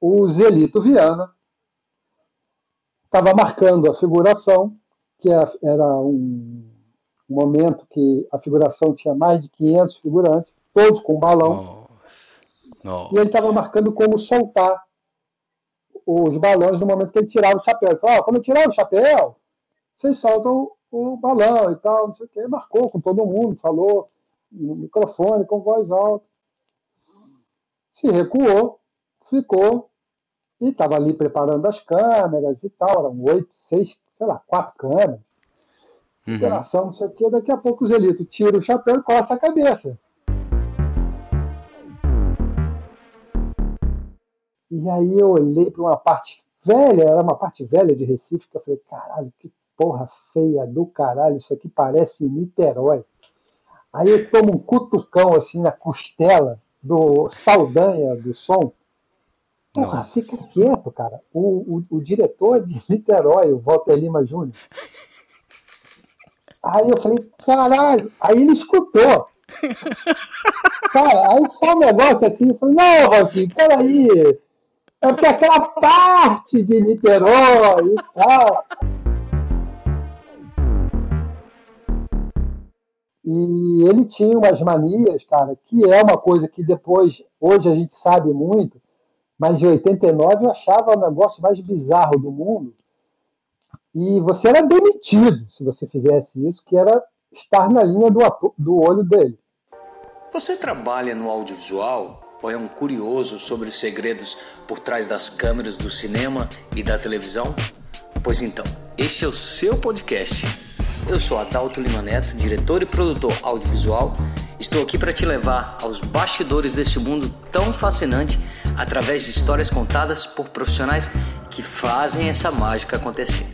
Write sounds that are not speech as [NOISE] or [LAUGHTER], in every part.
o Zelito Viana estava marcando a figuração, que era um momento que a figuração tinha mais de 500 figurantes, todos com balão. Nossa. Nossa. E ele estava marcando como soltar os balões no momento que ele tirava o chapéu. Ele falou: oh, quando eu tirar o chapéu, vocês soltam o balão e tal, não sei o quê. Marcou com todo mundo, falou no microfone, com voz alta. Se recuou, ficou e estava ali preparando as câmeras e tal. Eram oito, seis, sei lá, quatro câmeras. Uhum. Interação, não sei o quê. Daqui a pouco o Zelito tira o chapéu e coça a cabeça. E aí eu olhei para uma parte velha, era uma parte velha de Recife, que eu falei, caralho, que porra feia do caralho, isso aqui parece Niterói. Aí eu tomo um cutucão assim na costela do Saldanha do som. Porra, Nossa. fica quieto, cara. O, o, o diretor de [LAUGHS] Niterói, o Walter Lima Júnior. Aí eu falei, caralho. Aí ele escutou. [LAUGHS] Cara, aí foi um negócio assim, eu falei, não, Rodrigo, peraí. É porque aquela parte de Niterói e tal. E ele tinha umas manias, cara, que é uma coisa que depois, hoje a gente sabe muito, mas em 89 eu achava o negócio mais bizarro do mundo. E você era demitido se você fizesse isso, que era estar na linha do, do olho dele. Você trabalha no audiovisual ou é um curioso sobre os segredos por trás das câmeras do cinema e da televisão? Pois então, este é o seu podcast eu sou Adalto Lima Neto, diretor e produtor audiovisual. Estou aqui para te levar aos bastidores deste mundo tão fascinante através de histórias contadas por profissionais que fazem essa mágica acontecer.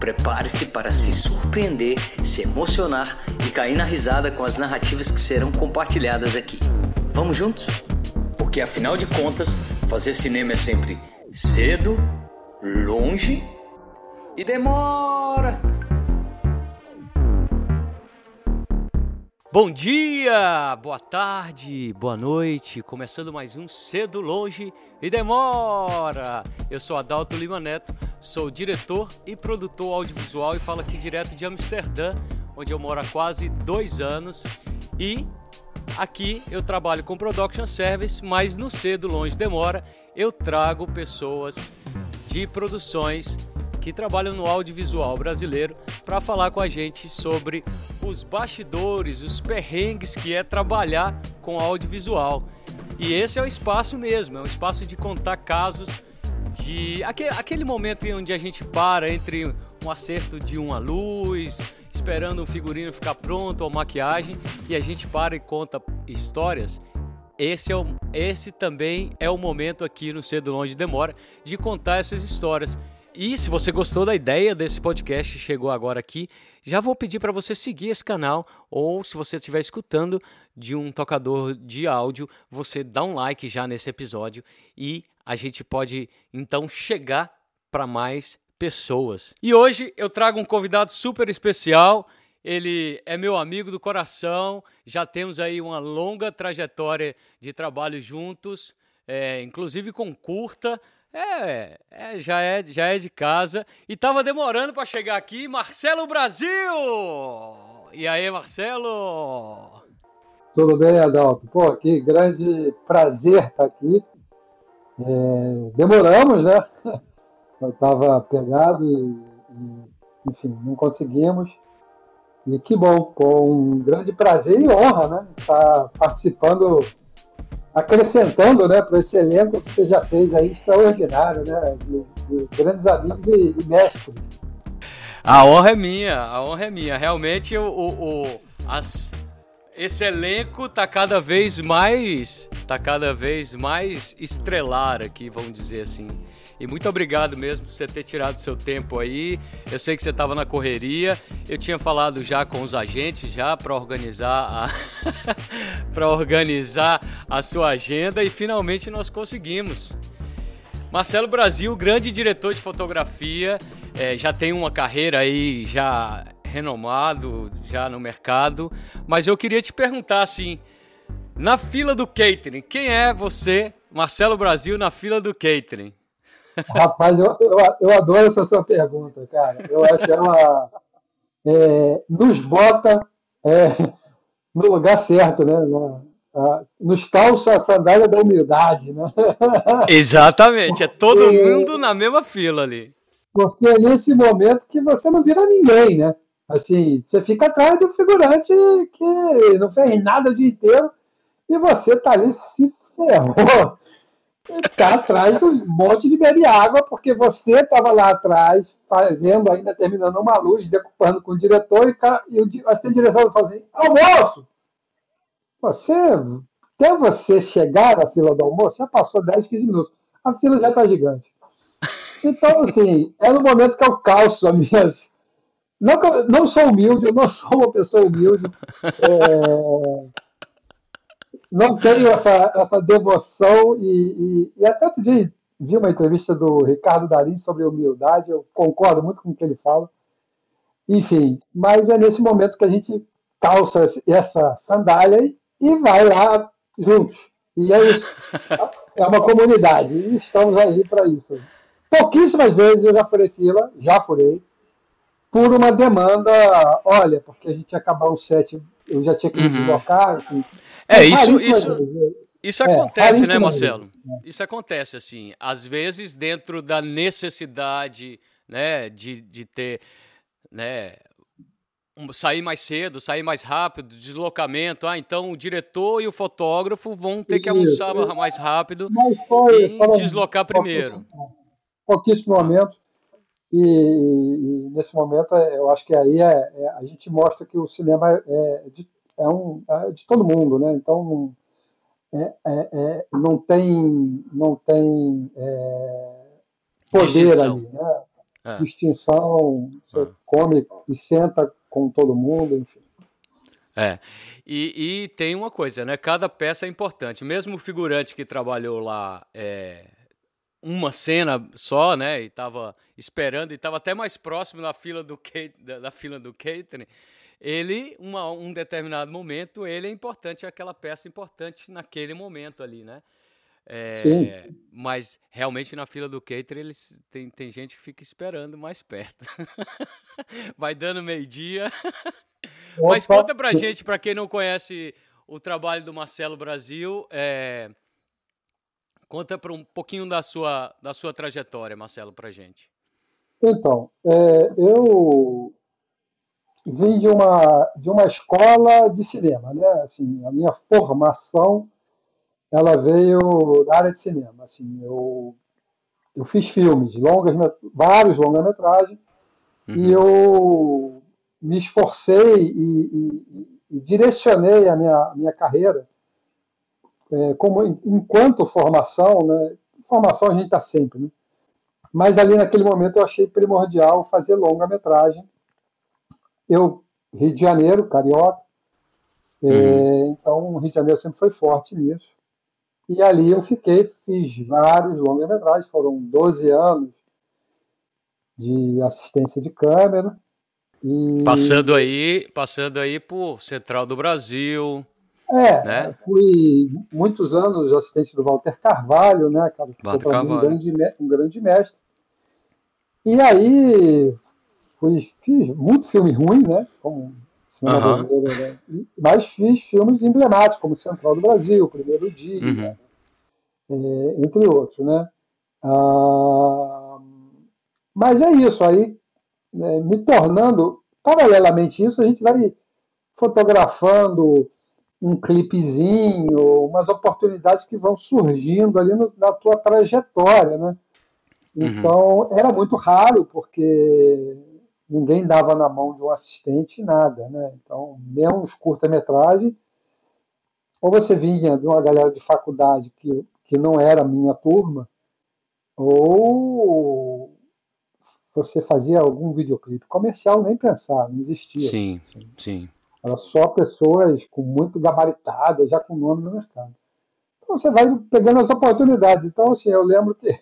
Prepare-se para se surpreender, se emocionar e cair na risada com as narrativas que serão compartilhadas aqui. Vamos juntos? Porque afinal de contas, fazer cinema é sempre cedo, longe e demora. Bom dia, boa tarde, boa noite, começando mais um Cedo, Longe e Demora. Eu sou Adalto Lima Neto, sou diretor e produtor audiovisual e falo aqui direto de Amsterdã, onde eu moro há quase dois anos. E aqui eu trabalho com production service, mas no Cedo, Longe Demora eu trago pessoas de produções que trabalham no audiovisual brasileiro para falar com a gente sobre os bastidores, os perrengues que é trabalhar com audiovisual. E esse é o espaço mesmo, é um espaço de contar casos de aquele, momento em onde a gente para entre um acerto de uma luz, esperando um figurino ficar pronto ou maquiagem e a gente para e conta histórias. Esse, é o, esse também é o momento aqui no Cedo Longe Demora de contar essas histórias. E se você gostou da ideia desse podcast e chegou agora aqui, já vou pedir para você seguir esse canal ou se você estiver escutando de um tocador de áudio, você dá um like já nesse episódio e a gente pode então chegar para mais pessoas. E hoje eu trago um convidado super especial. Ele é meu amigo do coração, já temos aí uma longa trajetória de trabalho juntos, é, inclusive com curta, é, é, já é, já é de casa. E tava demorando para chegar aqui, Marcelo Brasil! E aí, Marcelo? Tudo bem, Adalto? Pô, que grande prazer estar aqui. É, demoramos, né? [LAUGHS] Eu estava pegado e, e, enfim, não conseguimos. E que bom, com um grande prazer e honra, né? Estar participando acrescentando né, para esse elenco que você já fez aí extraordinário, né, de, de grandes amigos e, e, mestres. A honra é minha, a honra é minha. Realmente o, o, o as, esse elenco está cada vez mais, tá cada vez mais estrelar aqui, vamos dizer assim. E muito obrigado mesmo por você ter tirado seu tempo aí. Eu sei que você estava na correria. Eu tinha falado já com os agentes já para organizar a [LAUGHS] para organizar a sua agenda e finalmente nós conseguimos. Marcelo Brasil, grande diretor de fotografia, é, já tem uma carreira aí já renomado já no mercado, mas eu queria te perguntar assim, na fila do catering, quem é você Marcelo Brasil na fila do catering. Rapaz, eu, eu, eu, adoro essa sua pergunta, cara. Eu acho que ela é, nos bota é, no lugar certo, né? Nos calça a sandália da humildade, né? Exatamente, é todo mundo na mesma fila ali. Porque é nesse momento que você não vira ninguém, né? Assim, você fica atrás do figurante que não fez nada o dia inteiro e você tá ali se ferrou. Tá atrás do monte de beber água, porque você estava lá atrás, fazendo, ainda terminando uma luz, decupando com o diretor, e, e o assistente de direção fala assim: almoço! Você, até você chegar na fila do almoço, já passou 10, 15 minutos. A fila já está gigante. Então, assim, é no momento que eu calço as minhas. Não, não sou humilde, eu não sou uma pessoa humilde. É não tenho essa, essa devoção e, e, e até podia vi uma entrevista do Ricardo Darim sobre humildade, eu concordo muito com o que ele fala. Enfim, mas é nesse momento que a gente calça essa sandália e vai lá juntos. E é isso. É uma comunidade. E estamos aí para isso. Pouquíssimas vezes eu já furei fila, já furei, por uma demanda, olha, porque a gente ia acabar o set, eu já tinha que me uhum. deslocar, enfim. É, isso, isso, isso é, acontece, né, Marcelo? Isso acontece, assim, às vezes dentro da necessidade, né, de, de ter, né, sair mais cedo, sair mais rápido, deslocamento, ah, então o diretor e o fotógrafo vão ter que almoçar mais rápido foi, e deslocar primeiro. Pouquíssimo momento. E, e, nesse momento, é, eu acho que aí é, é, a gente mostra que o cinema é, é de é, um, é de todo mundo, né? Então é, é, é não tem, não tem poder Distinção. ali, né? É. Distinção, você ah. come e senta com todo mundo, enfim. É. E, e, tem uma coisa, né? Cada peça é importante. Mesmo o figurante que trabalhou lá é, uma cena só, né? E estava esperando e estava até mais próximo da fila do da, da fila do catering ele, uma, um determinado momento, ele é importante, é aquela peça importante naquele momento ali, né? É, mas realmente na fila do cater eles tem, tem gente que fica esperando mais perto. [LAUGHS] Vai dando meio-dia. mas conta pra gente, para quem não conhece o trabalho do Marcelo Brasil, é, conta para um pouquinho da sua, da sua trajetória, Marcelo, pra gente. Então, é, eu vim de uma, de uma escola de cinema, né? Assim, a minha formação ela veio da área de cinema. Assim, eu, eu fiz filmes, longas, vários longa-metragens, uhum. e eu me esforcei e, e, e direcionei a minha, minha carreira é, como enquanto formação, né? Formação a gente está sempre, né? Mas ali naquele momento eu achei primordial fazer longa-metragem eu, Rio de Janeiro, carioca, é, uhum. é, então o Rio de Janeiro sempre foi forte nisso. E ali eu fiquei, fiz vários longa-metragens, foram 12 anos de assistência de câmera. E... Passando aí, passando aí por Central do Brasil. É, né? fui muitos anos assistente do Walter Carvalho, né, cara, que Walter foi um grande, um grande mestre. E aí fui, fiz muito filme ruim, né? Como cinema uhum. brasileiro, né? mas fiz filmes emblemáticos, como Central do Brasil, Primeiro Dia, uhum. é, entre outros, né? Ah, mas é isso, aí né, me tornando, paralelamente isso, a gente vai fotografando um clipezinho, umas oportunidades que vão surgindo ali no, na tua trajetória, né? Uhum. Então, uhum. era muito raro, porque ninguém dava na mão de um assistente nada, né? Então, mesmo os curta-metragem, ou você vinha de uma galera de faculdade que, que não era minha turma, ou você fazia algum videoclipe comercial, nem pensar, não existia. Sim, sim. Era só pessoas com muito gabaritadas, já com nome no mercado. Então você vai pegando as oportunidades. Então, assim, eu lembro que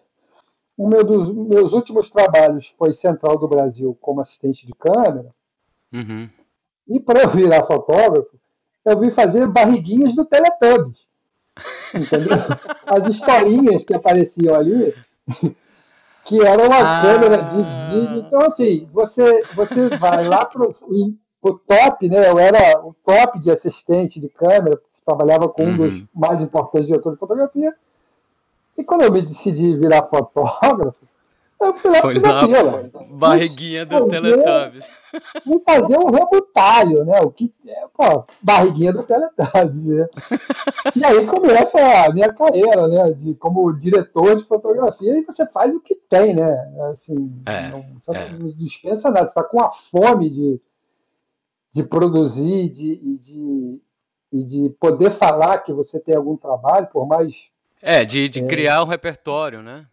um dos meus últimos trabalhos foi Central do Brasil como assistente de câmera. Uhum. E para eu virar fotógrafo, eu vim fazer barriguinhas do Teletubbies. Entendeu? [LAUGHS] As historinhas que apareciam ali, que era uma ah. câmera de vídeo. Então, assim, você, você vai lá pro o top, né? Eu era o top de assistente de câmera, trabalhava com uhum. um dos uhum. mais importantes diretores de fotografia. E quando eu me decidi virar fotógrafo, eu fui lá Foi na barriguinha do Teletubbies. Vou [LAUGHS] fazer um rebutalho, né? O que é, pô, barriguinha do Teletubbies. Né? E aí começa a minha carreira, né? De, como diretor de fotografia, e você faz o que tem, né? Assim, é, não, você é. dispensa nada, você está com a fome de, de produzir de, e de, e de poder falar que você tem algum trabalho, por mais. É, de, de é, criar um repertório, né?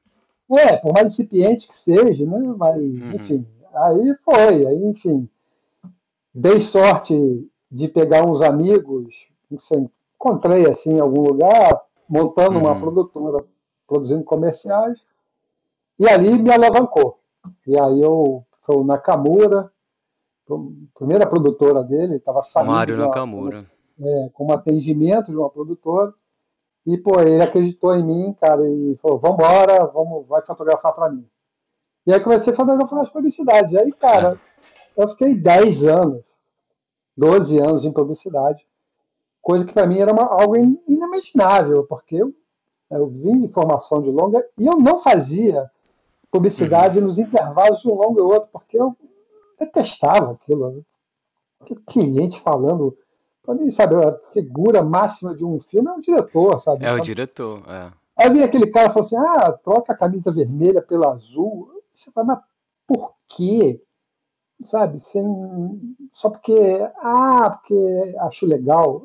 É, por mais incipiente que seja, né? Mas, uhum. enfim, aí foi, aí, enfim. Dei sorte de pegar uns amigos, sei, encontrei assim em algum lugar, montando uhum. uma produtora, produzindo comerciais, e ali me alavancou. E aí eu o Nakamura, primeira produtora dele, estava saindo. Mário Nakamura. É, com um atendimento de uma produtora. E, pô, ele acreditou em mim, cara, e falou: vambora, vamos, vai fotografar para mim. E aí comecei a fotografar as publicidades. E aí, cara, é. eu fiquei 10 anos, 12 anos em publicidade, coisa que para mim era uma, algo inimaginável, porque eu, eu vim de formação de longa e eu não fazia publicidade uhum. nos intervalos de um longo e outro, porque eu detestava aquilo. Né? Cliente falando para mim, sabe, a figura máxima de um filme é o diretor, sabe? É o diretor, é. Aí vinha aquele cara e falou assim: ah, troca a camisa vermelha pela azul. Você fala, mas por quê? Sabe, sem, só porque, ah, porque acho legal.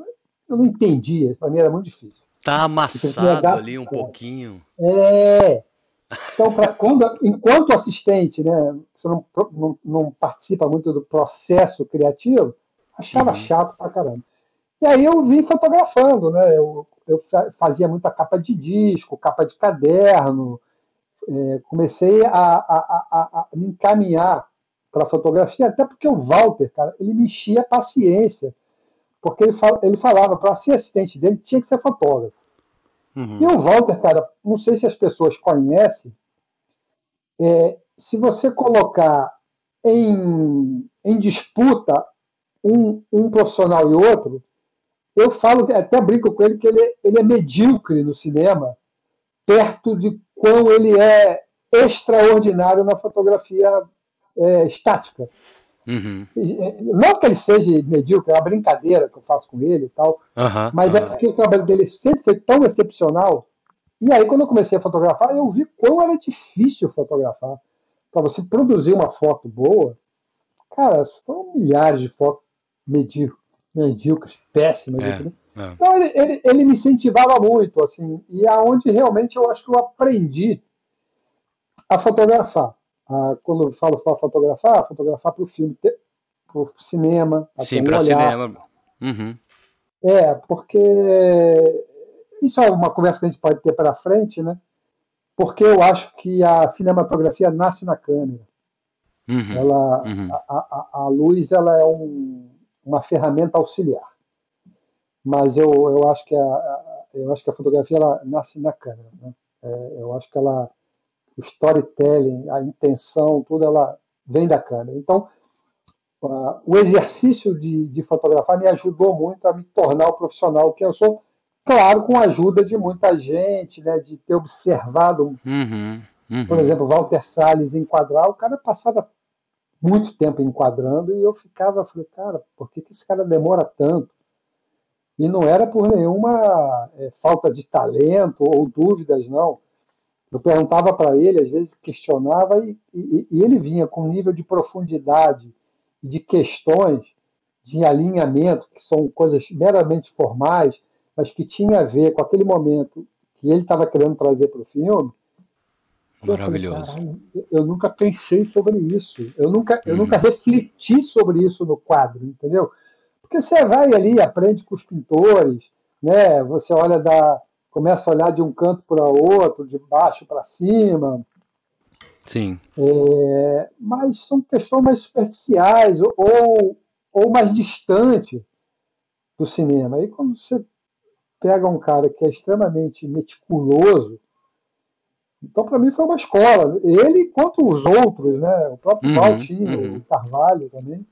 Eu não entendia, para mim era muito difícil. Tá amassado ali um pouquinho. É. Então, pra, quando, enquanto assistente, né, você não, não, não participa muito do processo criativo, achava uhum. chato pra caramba. E aí eu vim fotografando, né? Eu, eu fazia muita capa de disco, capa de caderno, é, comecei a, a, a, a, me encaminhar para fotografia, até porque o Walter, cara, ele mexia a paciência, porque ele, fal, ele falava para ser assistente dele tinha que ser fotógrafo. Uhum. E o Walter, cara, não sei se as pessoas conhecem, é, se você colocar em, em disputa um, um profissional e outro, eu falo, até brinco com ele, que ele, ele é medíocre no cinema, perto de quão ele é extraordinário na fotografia é, estática. Uhum. Não que ele seja medíocre, é uma brincadeira que eu faço com ele e tal, uhum, mas uhum. é porque o trabalho dele sempre foi tão excepcional. E aí, quando eu comecei a fotografar, eu vi quão era difícil fotografar. Para você produzir uma foto boa, cara, foram milhares de fotos medíocres medíocres, péssimas. É, né? é. Então ele, ele, ele, me incentivava muito, assim, e aonde realmente eu acho que eu aprendi a fotografar. Ah, quando eu falo para fotografar, fotografar para o filme, para o cinema. Sim, para o cinema. Uhum. É, porque isso é uma conversa que a gente pode ter para frente, né? Porque eu acho que a cinematografia nasce na câmera. Uhum. Ela, uhum. A, a, a, luz ela é um, uma ferramenta auxiliar. Mas eu, eu, acho, que a, eu acho que a fotografia ela nasce na câmera. Né? É, eu acho que ela, o storytelling, a intenção, tudo ela vem da câmera. Então, uh, o exercício de, de fotografar me ajudou muito a me tornar o profissional que eu sou, claro, com a ajuda de muita gente, né, de ter observado, uhum, uhum. por exemplo, Walter Salles enquadrar, o cara passava muito tempo enquadrando e eu ficava, falei, cara, por que, que esse cara demora tanto? E não era por nenhuma é, falta de talento ou dúvidas, não. Eu perguntava para ele, às vezes questionava, e, e, e, ele vinha com um nível de profundidade, de questões, de alinhamento, que são coisas meramente formais, mas que tinha a ver com aquele momento que ele estava querendo trazer para o filme, Maravilhoso. Eu, falei, eu, nunca pensei sobre isso. Eu nunca, eu uhum. nunca refleti sobre isso no quadro, entendeu? Porque você vai ali, aprende com os pintores, né? Você olha da, começa a olhar de um canto para outro, de baixo para cima. Sim. É, mas são questões mais superficiais ou, ou mais distantes do cinema. Aí quando você pega um cara que é extremamente meticuloso, então para mim foi uma escola. Ele quanto os outros, né? O próprio uhum, Valtinho, uhum. o Carvalho também,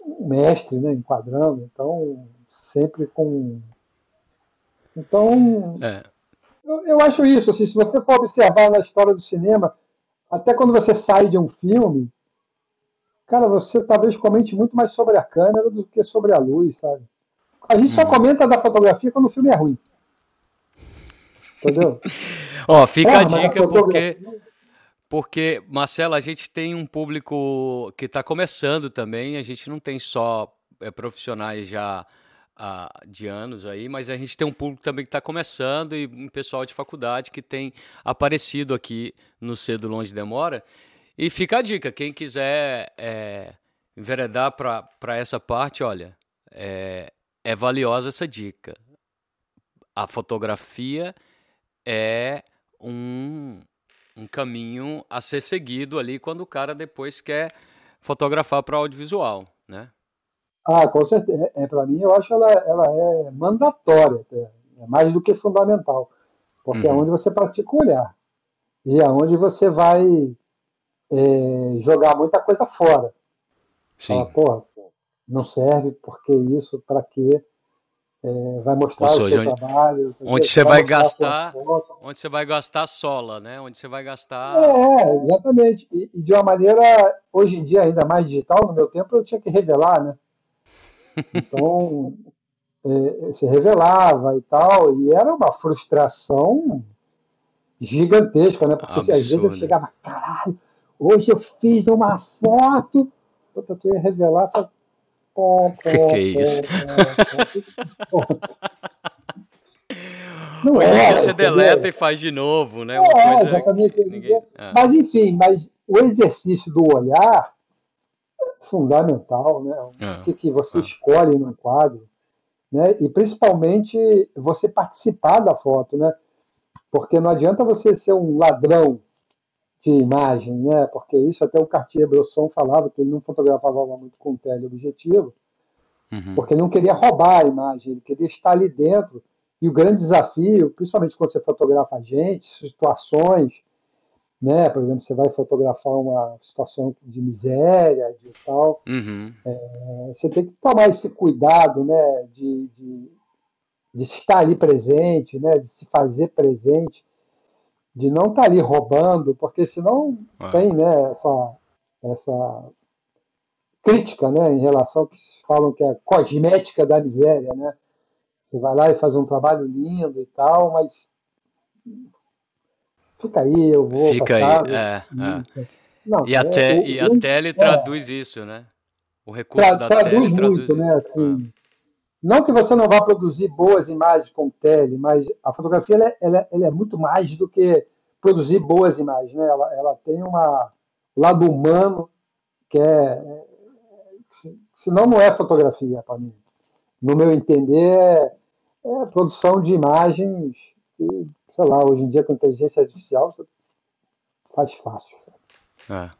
um mestre, né? Enquadrando, então sempre com. Então é. eu, eu acho isso. Assim, se você for observar na história do cinema, até quando você sai de um filme, cara, você talvez comente muito mais sobre a câmera do que sobre a luz, sabe? A gente só uhum. comenta da fotografia quando o filme é ruim. Entendeu? [LAUGHS] Ó, fica é, a dica porque porque Marcelo, a gente tem um público que está começando também. A gente não tem só é, profissionais já ah, de anos aí, mas a gente tem um público também que está começando e um pessoal de faculdade que tem aparecido aqui no Cedo Longe Demora. E fica a dica, quem quiser é, enveredar para essa parte, olha, é, é valiosa essa dica. A fotografia é um, um caminho a ser seguido ali quando o cara depois quer fotografar para audiovisual, né? Ah, com certeza. É, é para mim, eu acho que ela, ela é mandatória, é mais do que fundamental, porque uhum. é onde você pratica o olhar e é onde você vai é, jogar muita coisa fora. Sim. Fala, porra, não serve, porque isso, para quê? É, vai mostrar seja, o seu onde, trabalho. Onde você vai, vai gastar, onde você vai gastar sola, né? Onde você vai gastar. É, exatamente. E, e, de uma maneira, hoje em dia, ainda mais digital, no meu tempo eu tinha que revelar, né? Então, é, se revelava e tal, e era uma frustração gigantesca, né? Porque Absurdo. às vezes eu chegava, caralho, hoje eu fiz uma foto, eu ia revelar, só [LAUGHS] o que, que é isso? Não Hoje é, você deleta e faz de novo, né? É, exatamente. Ninguém... É. Mas, enfim, mas o exercício do olhar fundamental, né? É. O que, que você é. escolhe no quadro, né? E, principalmente, você participar da foto, né? Porque não adianta você ser um ladrão de imagem, né? Porque isso até o Cartier-Bresson falava que ele não fotografava muito com teleobjetivo, uhum. porque ele não queria roubar a imagem, ele queria estar ali dentro. E o grande desafio, principalmente quando você fotografa gente, situações, né? Por exemplo, você vai fotografar uma situação de miséria, de tal, uhum. é, você tem que tomar esse cuidado, né? De, de, de estar ali presente, né? De se fazer presente de não estar tá ali roubando, porque senão ah. tem né, essa, essa crítica né, em relação que falam que é cosmética da miséria. Né? Você vai lá e faz um trabalho lindo e tal, mas fica aí, eu vou. Fica aí, é, é. Não, e, é, até, e a tele é, traduz isso, né? O recurso tra, da traduz tele muito, traduz né? Assim, não que você não vá produzir boas imagens com tele, mas a fotografia ela, é, ela, é, ela é muito mais do que produzir boas imagens. Né? Ela, ela tem um lado humano que é. Senão não é fotografia para mim. No meu entender, é, é produção de imagens que, sei lá, hoje em dia com inteligência artificial faz fácil. É.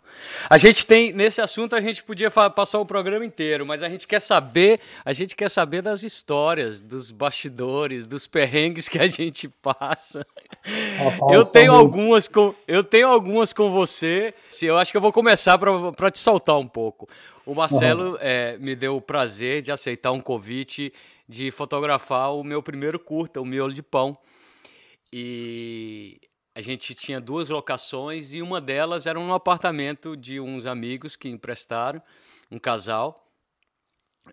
A gente tem nesse assunto a gente podia passar o programa inteiro, mas a gente quer saber, a gente quer saber das histórias, dos bastidores, dos perrengues que a gente passa. eu tenho algumas com, eu tenho algumas com você. Eu acho que eu vou começar para te soltar um pouco. O Marcelo uhum. é, me deu o prazer de aceitar um convite de fotografar o meu primeiro curta, o miolo de pão. E a gente tinha duas locações e uma delas era um apartamento de uns amigos que emprestaram, um casal.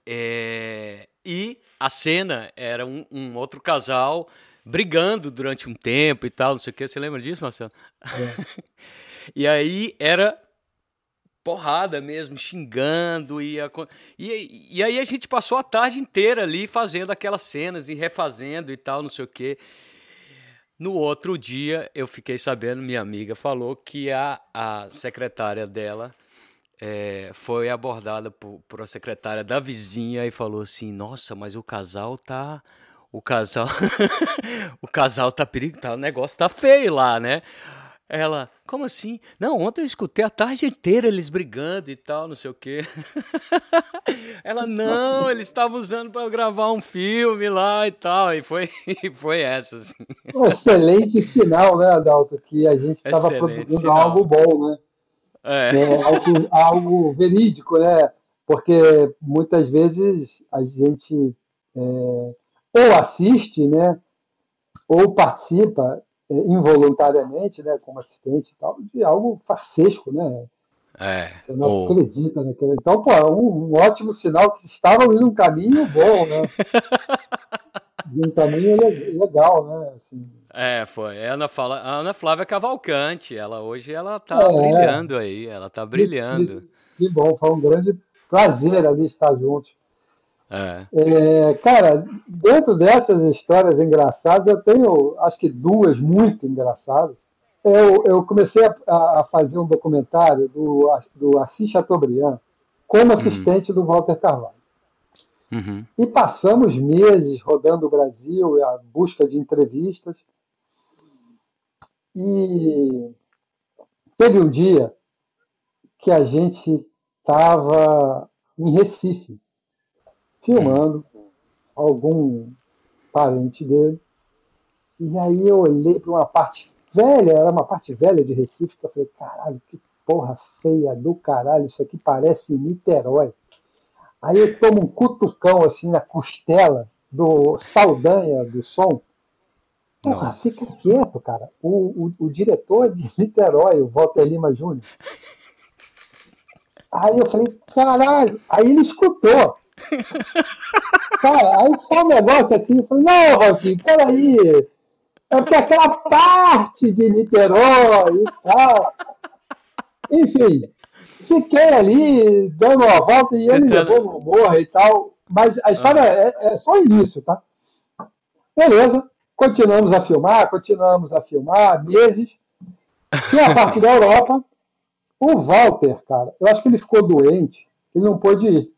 É, e a cena era um, um, outro casal brigando durante um tempo e tal, não sei o que. Você lembra disso, Marcelo? É. [LAUGHS] e aí era porrada mesmo, xingando. E, a, e, e aí a gente passou a tarde inteira ali fazendo aquelas cenas e refazendo e tal, não sei o que. No outro dia, eu fiquei sabendo, minha amiga falou que a, a secretária dela é, foi abordada por, por a secretária da vizinha e falou assim: Nossa, mas o casal tá. O casal. [LAUGHS] o casal tá perigo, tá, o negócio tá feio lá, né? Ela, como assim? Não, ontem eu escutei a tarde inteira eles brigando e tal, não sei o quê. [LAUGHS] Ela, não, eles estavam usando para gravar um filme lá e tal. E foi, [LAUGHS] foi essa. Assim. Um excelente sinal, né, Adalto? Que a gente estava produzindo sinal. algo bom, né? É. é algo, algo, verídico, né? Porque muitas vezes a gente é, ou assiste, né? Ou participa involuntariamente, né, como assistente e tal, de algo farsesco, né? É, Você não ou... acredita naquele. Então, pô, um, um, ótimo sinal que estavam indo um caminho bom, né? [LAUGHS] um caminho legal, né? Assim. É, foi. A Ana, fala, a Ana Flávia Cavalcante, ela hoje ela tá é, brilhando aí, ela tá brilhando. Que, que, bom, foi um grande prazer ali estar juntos. É. É, cara, dentro dessas histórias engraçadas, eu tenho, acho que duas muito engraçadas. Eu, eu comecei a, a fazer um documentário do, do Assis Chateaubriand como assistente uhum. do Walter Carvalho. Uhum. E passamos meses rodando o Brasil à busca de entrevistas. E teve um dia que a gente estava em Recife filmando algum parente dele. E aí eu olhei para uma parte velha, era uma parte velha de Recife, que eu falei, caralho, que porra feia do caralho, isso aqui parece Niterói. Aí eu tomo um cutucão assim na costela do Saldanha do som. Porra, Nossa. fica quieto, cara. O, o, o diretor de Niterói, o Walter Lima Júnior. Aí eu falei, caralho. Aí ele escutou. Cara, aí foi um negócio assim, eu falei, não, Valtinho, peraí. É porque aquela parte de Niterói e tal. Enfim, fiquei ali dando uma volta e ele levou no humor e tal. Mas a história é, é só isso, tá? Beleza, continuamos a filmar, continuamos a filmar, meses. E a parte da Europa, o Walter, cara, eu acho que ele ficou doente, ele não pôde ir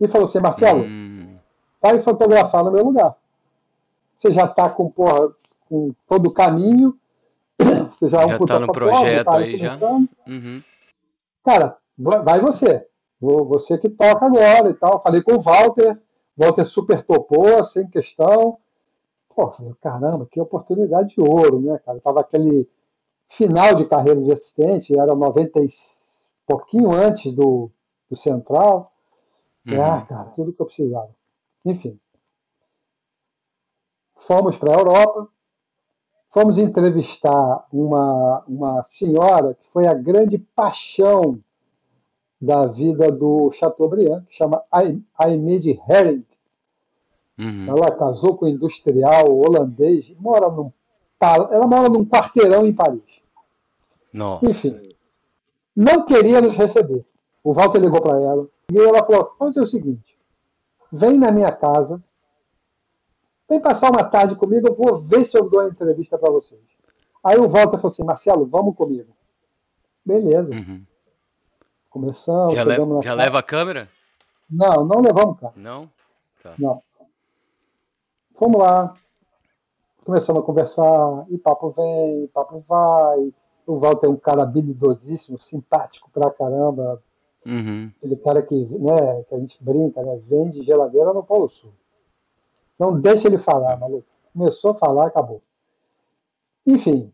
e falou assim: Marcelo, hum. vai fotografar no meu lugar. Você já está com, porra, com todo o caminho, [CLEARS THROAT] você já, é um está no projeto tá aí já. Uhum. Cara, vai você. Você que toca agora e tal. Falei com o Walter, Walter super topou, sem questão. Pô, falei, caramba, que oportunidade de ouro, né, cara? Tava aquele final de carreira de assistente, era 90 e pouquinho antes do, do Central. Uhum. Ah, cara, tudo que eu precisava. Enfim. Fomos para a Europa, fomos entrevistar uma, uma senhora que foi a grande paixão da vida do Chateaubriand, que chama Aimee Herring. Uhum. Ela casou com um industrial holandês, mora num, ela mora num quarteirão em Paris. Nossa. Enfim, não queria nos receber. O Walter ligou para ela, e ela falou: vamos fazer o seguinte, vem na minha casa, vem passar uma tarde comigo, eu vou ver se eu dou a entrevista para vocês. Aí o Walter falou assim: Marcelo, vamos comigo. Beleza. Uhum. Começamos. Já, le já leva a câmera? Não, não levamos câmera. Não? Tá. Não. Fomos lá, começamos a conversar, e papo vem, e papo vai. O Walter é um cara habilidosíssimo, simpático pra caramba, Uhum. Aquele cara que, né, que a gente brinca, né, vende geladeira no Polo Sul. Não deixa ele falar, maluco. Começou a falar, acabou. Enfim,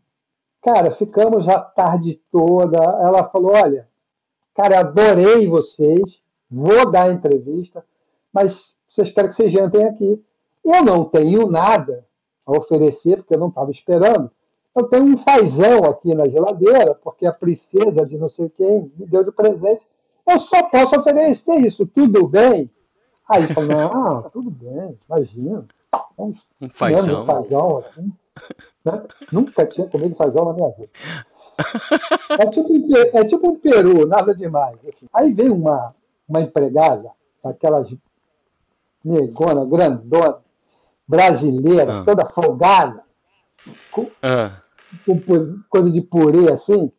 cara, ficamos a tarde toda. Ela falou: olha, cara, adorei vocês, vou dar entrevista, mas vocês querem que vocês jantem aqui. Eu não tenho nada a oferecer, porque eu não estava esperando. Eu tenho um fazão aqui na geladeira, porque a princesa de não sei quem me deu de presente eu só posso oferecer isso, tudo bem? Aí ele falou, não, tudo bem, imagina. Um, um fazão. fazão assim, né? Nunca tinha comido fazão na minha vida. É tipo, é tipo um peru, nada demais. Assim. Aí veio uma, uma empregada, aquelas negona, grandona, brasileira, ah. toda folgada, com, ah. com, coisa de purê assim.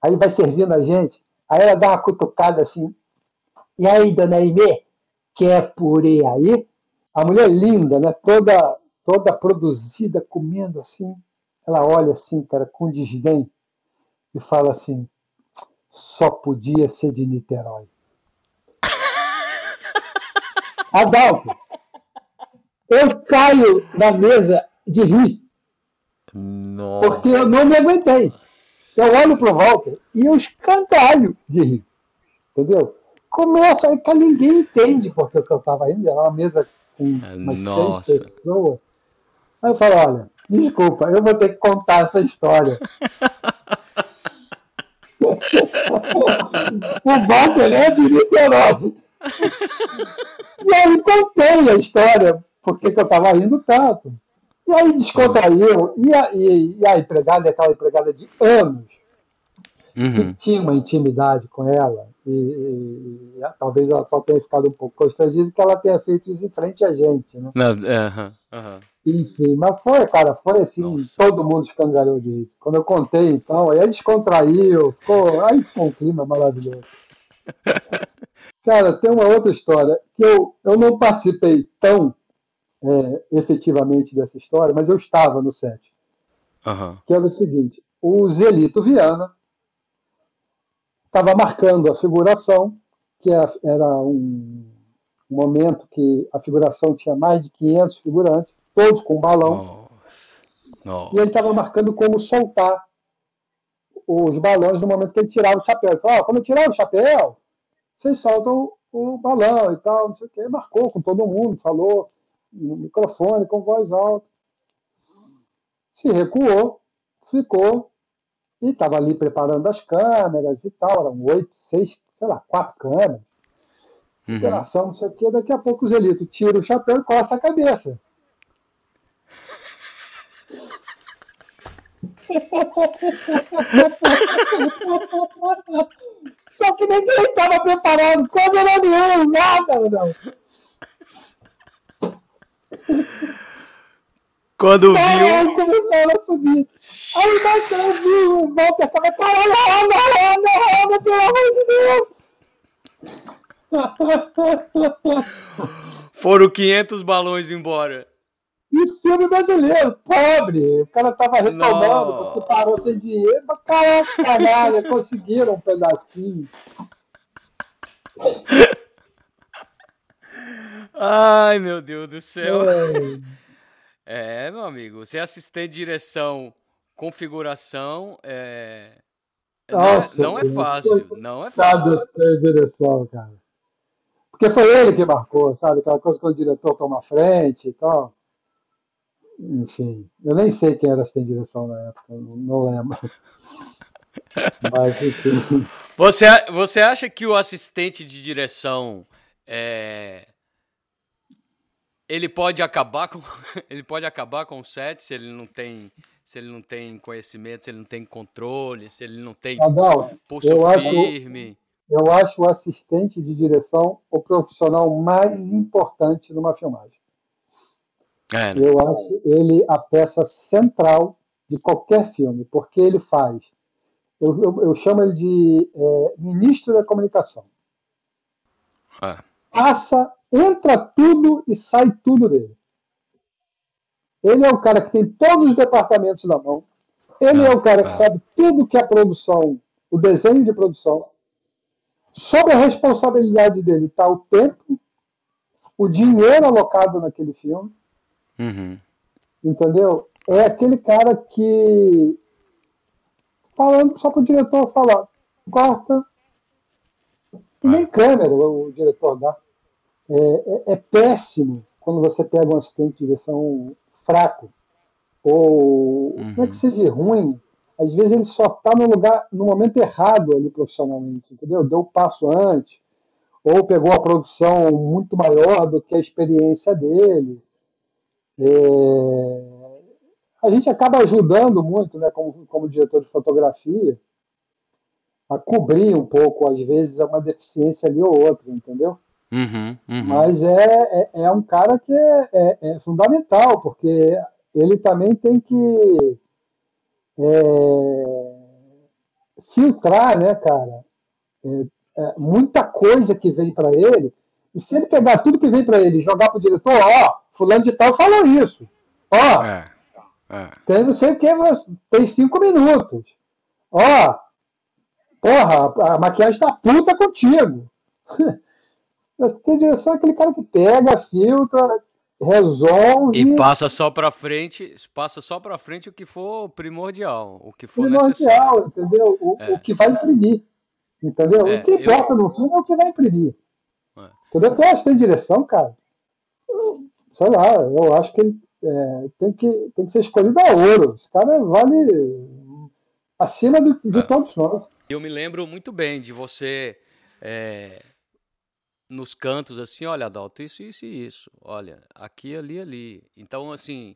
Aí vai servindo a gente. Aí ela dá uma cutucada assim. E aí, dona Aimee, quer purê aí? A mulher linda, né? Toda, toda produzida, comendo assim. Ela olha assim, cara, com desdém. e fala assim: só podia ser de Niterói. [LAUGHS] Adalto, eu caio da mesa de rir. Nossa. Porque eu não me aguentei. Eu olho para o Walter e eu escangalho de rir. Entendeu? Começa aí que ninguém entende porque eu estava indo. Era uma mesa com umas Nossa. seis pessoas. Aí eu falo, olha, desculpa, eu vou ter que contar essa história. [LAUGHS] o Walter é de Niterói. e aí contei a história, porque eu estava rindo tanto. E aí descontraiu. E a, e, e a empregada, aquela empregada de anos, uhum. que tinha uma intimidade com ela, e, e, e, talvez ela só tenha ficado um pouco constrangida que ela tenha feito isso em frente a gente, né? Não, uhum, uhum. Enfim, mas foi, cara, foi assim, Nossa. todo mundo escangalhou de rir. Quando eu contei, então, aí descontraiu, ficou, aí ficou um clima maravilhoso. [LAUGHS] cara, tem uma outra história que eu, eu não participei tão é, efetivamente dessa história, mas eu estava no set. Uhum. Que era o seguinte: o Zelito Viana estava marcando a figuração, que era um momento que a figuração tinha mais de 500 figurantes, todos com balão. E ele estava marcando como soltar os balões no momento que ele tirava o chapéu. Ele falou: oh, quando eu tirar o chapéu, vocês soltam o balão e tal, não sei o quê. Marcou com todo mundo, falou no microfone, com voz alta. Se recuou, ficou, e estava ali preparando as câmeras e tal, eram oito, seis, sei lá, quatro câmeras. Uhum. Interação, não sei o quê. Daqui a pouco o Zelito tira o chapéu e coça a cabeça. [LAUGHS] Só que ninguém estava preparado, câmera nenhuma, nada, não. Quando viu. começaram a subir. Aí bateu, viu? O Walter tava, caralho, anda, anda, anda, pelo amor de Deus. Foram 500 balões embora. E filme brasileiro, pobre. O cara tava retomando, porque parou sem dinheiro. Mas caraca, caralho, conseguiram um pedacinho. [LAUGHS] Ai, meu Deus do céu. É, [LAUGHS] é meu amigo. Ser assistente direção, configuração, é... é Nossa, não, é, não é fácil. Não é fácil. Assistente direção, cara. Porque foi ele que marcou, sabe? Aquela coisa quando o diretor toma frente e tal. Enfim, eu nem sei quem era assistente direção na época, não, não lembro. [LAUGHS] Mas, enfim. Você, você acha que o assistente de direção é, ele pode acabar com [LAUGHS] ele pode acabar com o set se ele não tem se ele não tem conhecimento, se ele não tem controle, se ele não tem Adão, pulso eu firme. Acho, eu acho o assistente de direção o profissional mais importante numa filmagem. É, né? Eu acho ele a peça central de qualquer filme, porque ele faz. Eu, eu, eu chamo ele de é, ministro da comunicação. É. Passa entra tudo e sai tudo dele. Ele é o cara que tem todos os departamentos na mão. Ele é o cara que sabe tudo que é produção, o desenho de produção. Sob a responsabilidade dele está o tempo, o dinheiro alocado naquele filme. Uhum. Entendeu? É aquele cara que. Falando só para o diretor falar, corta. Nem câmera o diretor dá. É, é, é, péssimo quando você pega um assistente de direção fraco ou uhum. não é que seja ruim, às vezes ele só está no lugar no momento errado ali profissionalmente, entendeu? Deu o um passo antes ou pegou a produção muito maior do que a experiência dele. É... A gente acaba ajudando muito, né, como, como diretor de fotografia, a cobrir um pouco, às vezes, uma deficiência ali ou outra, entendeu? Uhum, uhum. Mas é, é, é, um cara que é, é, é, fundamental, porque ele também tem que é, filtrar, né, cara? É, é, muita coisa que vem para ele, e se ele pegar tudo que vem para ele e jogar para o diretor, ó, fulano de tal falou isso. Ó, tem não sei o que, tem cinco minutos. Ó, porra, a maquiagem tá puta contigo. [LAUGHS] Tem direção é aquele cara que pega, filtra, resolve. E passa só para frente, passa só para frente o que for primordial, o que for primordial, necessário. entendeu? O, é. o que vai imprimir. Entendeu? É, o que importa eu... no filme é o que vai imprimir. É. Entendeu? Eu acho que tem direção, cara. Sei lá, eu acho que ele é, tem, que, tem que ser escolhido a ouro. Esse cara vale acima de, de é. todos nós. Eu me lembro muito bem de você é, nos cantos assim, olha, Adalto, isso, isso e isso. Olha, aqui, ali, ali. Então, assim,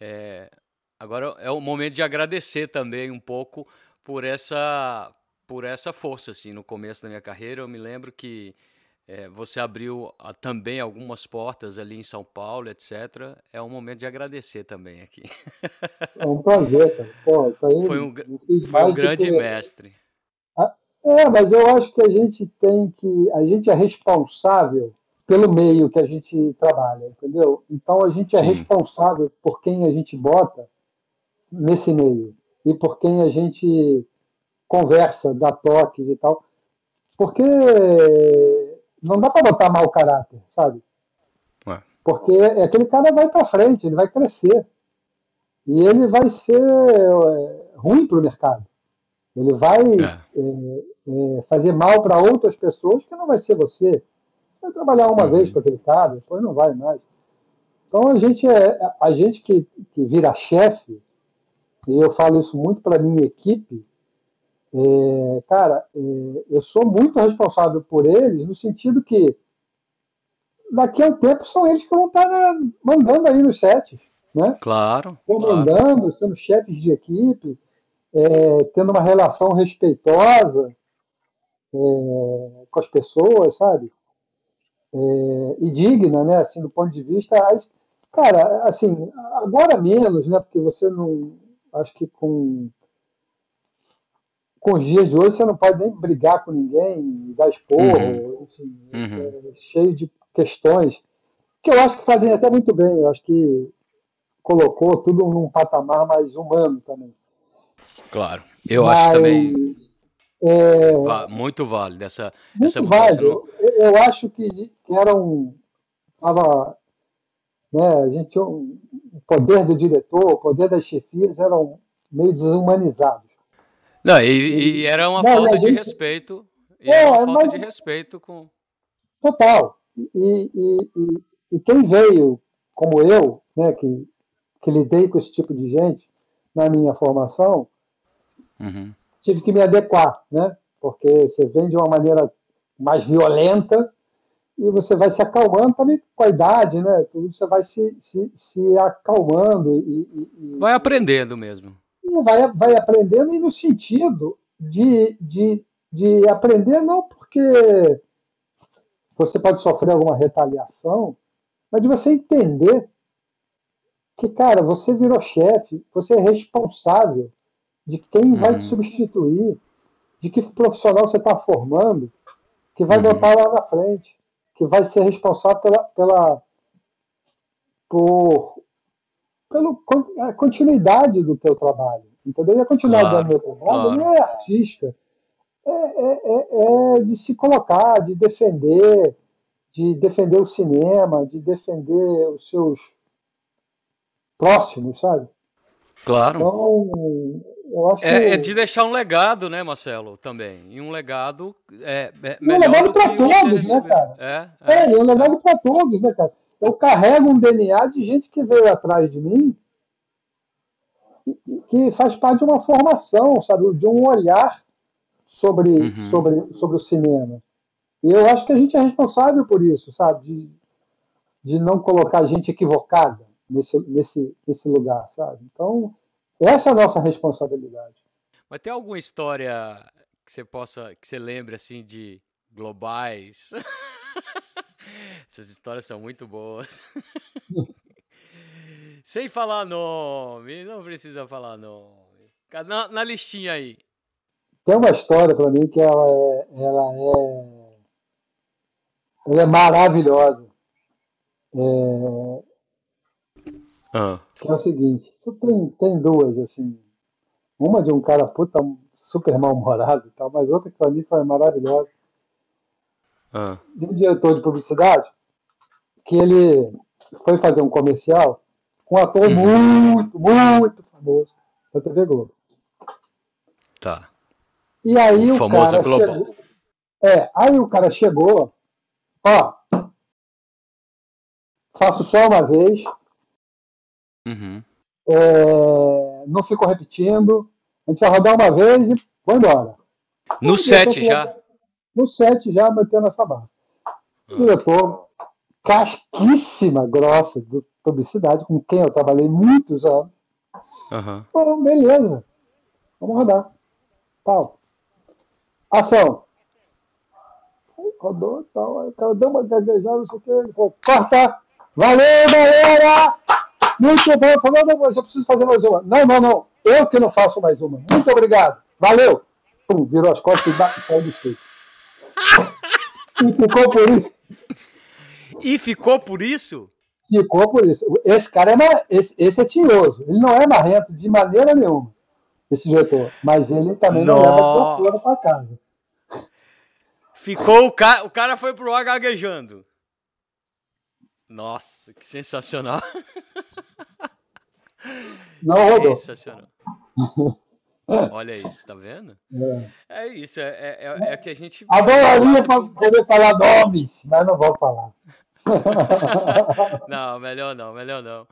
é, agora é o momento de agradecer também um pouco por essa por essa força, assim, no começo da minha carreira. Eu me lembro que é, você abriu a, ah, também algumas portas ali em São Paulo, etc. É um momento de agradecer também aqui. É um prazer, cara. Pô, isso aí foi um, foi um grande que... mestre. É, mas eu acho que a gente tem que. A gente é responsável pelo meio que a gente trabalha, entendeu? Então a gente é Sim. responsável por quem a gente bota nesse meio e por quem a gente conversa, dá toques e tal. Porque não dá para botar mau caráter, sabe? Ué. Porque aquele cara vai para frente, ele vai crescer. E ele vai ser é, ruim para o mercado. Ele vai é. É, é fazer mal para outras pessoas que não vai ser você. Você vai trabalhar uma uhum. vez com aquele cara, depois não vai mais. Então a gente, é, a gente que, que vira chefe, e eu falo isso muito para minha equipe, é, cara, é, eu sou muito responsável por eles, no sentido que daqui a um tempo são eles que vão estar né, mandando aí nos sets, né? Claro. Comandando, claro. sendo chefes de equipe, é, tendo uma relação respeitosa é, com as pessoas, sabe? É, e digna, né? Assim, do ponto de vista, cara, assim, agora menos, né? Porque você não, acho que com com os dias de hoje você não pode nem brigar com ninguém, dar esporro, uhum. enfim, uhum. É, cheio de questões que eu acho que fazem até muito bem. Eu acho que colocou tudo num patamar mais humano também. Claro, eu Mas, acho também. É, muito vale dessa, muito mudança. No... Eu, eu, acho que era um. Tava, né, a gente tinha um, o poder do diretor, o poder das chefias eram meio desumanizados. Não, e, e era uma não, falta de respeito. É, era uma falta mas... de respeito com. Total. E, e, e, quem veio, como eu, né, que, que lidei com esse tipo de gente na minha formação, uhum. tive que me adequar, né? Porque você vem de uma maneira mais violenta e você vai se acalmando também com a idade, né? Tudo você vai se, se, se acalmando e, e, vai aprendendo mesmo vai, vai aprendendo e no sentido de, de, de aprender não porque você pode sofrer alguma retaliação, mas de você entender que, cara, você virou chefe, você é responsável de quem uhum. vai te substituir, de que profissional você está formando, que vai uhum. botar lá na frente, que vai ser responsável pela, pela por pela continuidade do teu trabalho. Entendeu? E a continuidade claro, do meu trabalho claro. não é artística. É, é, é, é, de se colocar, de defender, de defender o cinema, de defender os seus próximos, sabe? Claro. Então, é, que... é de deixar um legado, né, Marcelo, também. E um legado é, é um legado para todos, né, cara? É, é, é um legado para todos, né, cara? eu carrego um DNA de gente que veio atrás de mim que faz parte de uma formação, sabe, de um olhar sobre, uhum. sobre, sobre o cinema. E eu acho que a gente é responsável por isso, sabe, de, de não colocar gente equivocada nesse, nesse, nesse lugar, sabe. Então, essa é a nossa responsabilidade. Mas tem alguma história que você possa, que você lembre assim de globais? [LAUGHS] Essas histórias são muito boas. [LAUGHS] Sem falar nome, não precisa falar nome. Na, na listinha aí. Tem uma história para mim que ela é, ela é, ela é maravilhosa. É, ah. Que é o seguinte, tem, tem duas, assim. Uma de um cara puta super mal-humorado e tal, mas outra que para mim foi maravilhosa. Ah. De um diretor de publicidade, que ele foi fazer um comercial com um ator Uhum. muito, muito famoso da TV Globo. Tá. E aí O o, famoso Global. chegou. É, aí o cara chegou, ó, faço só uma vez, Uhum. é, não fico repetindo, a gente vai rodar uma vez e vou embora. No O set já. No set já metendo essa barra. Ah. Diretor, casquíssima, grossa, de publicidade, com quem eu trabalhei muitos anos. Bom, beleza. Vamos rodar. Tal. Ação. Aí Rodou, tal. Aí o cara deu uma gaguejada, não sei o que. Ele falou, corta! Valeu, galera! Muito bom. Falou, não, mas eu preciso fazer mais uma. Não, não, não. Eu que não faço mais uma. Muito obrigado. Valeu! Pum, virou as costas e saiu do estúdio. E ficou por isso. E ficou por isso? Ficou por isso. Esse cara é, esse, esse é tinhoso. Ele não é marrento de maneira nenhuma, esse diretor. Mas ele também não leva desaforo para casa. Ficou o cara, o cara foi pro ar gaguejando. Nossa, que sensacional. [LAUGHS] Não rodou. Sensacional. Olha isso, tá vendo? É. É isso, é, é, é- é que a gente. Adoraria pra poder falar nomes, mas não vou falar. [LAUGHS] Não, melhor não, melhor não.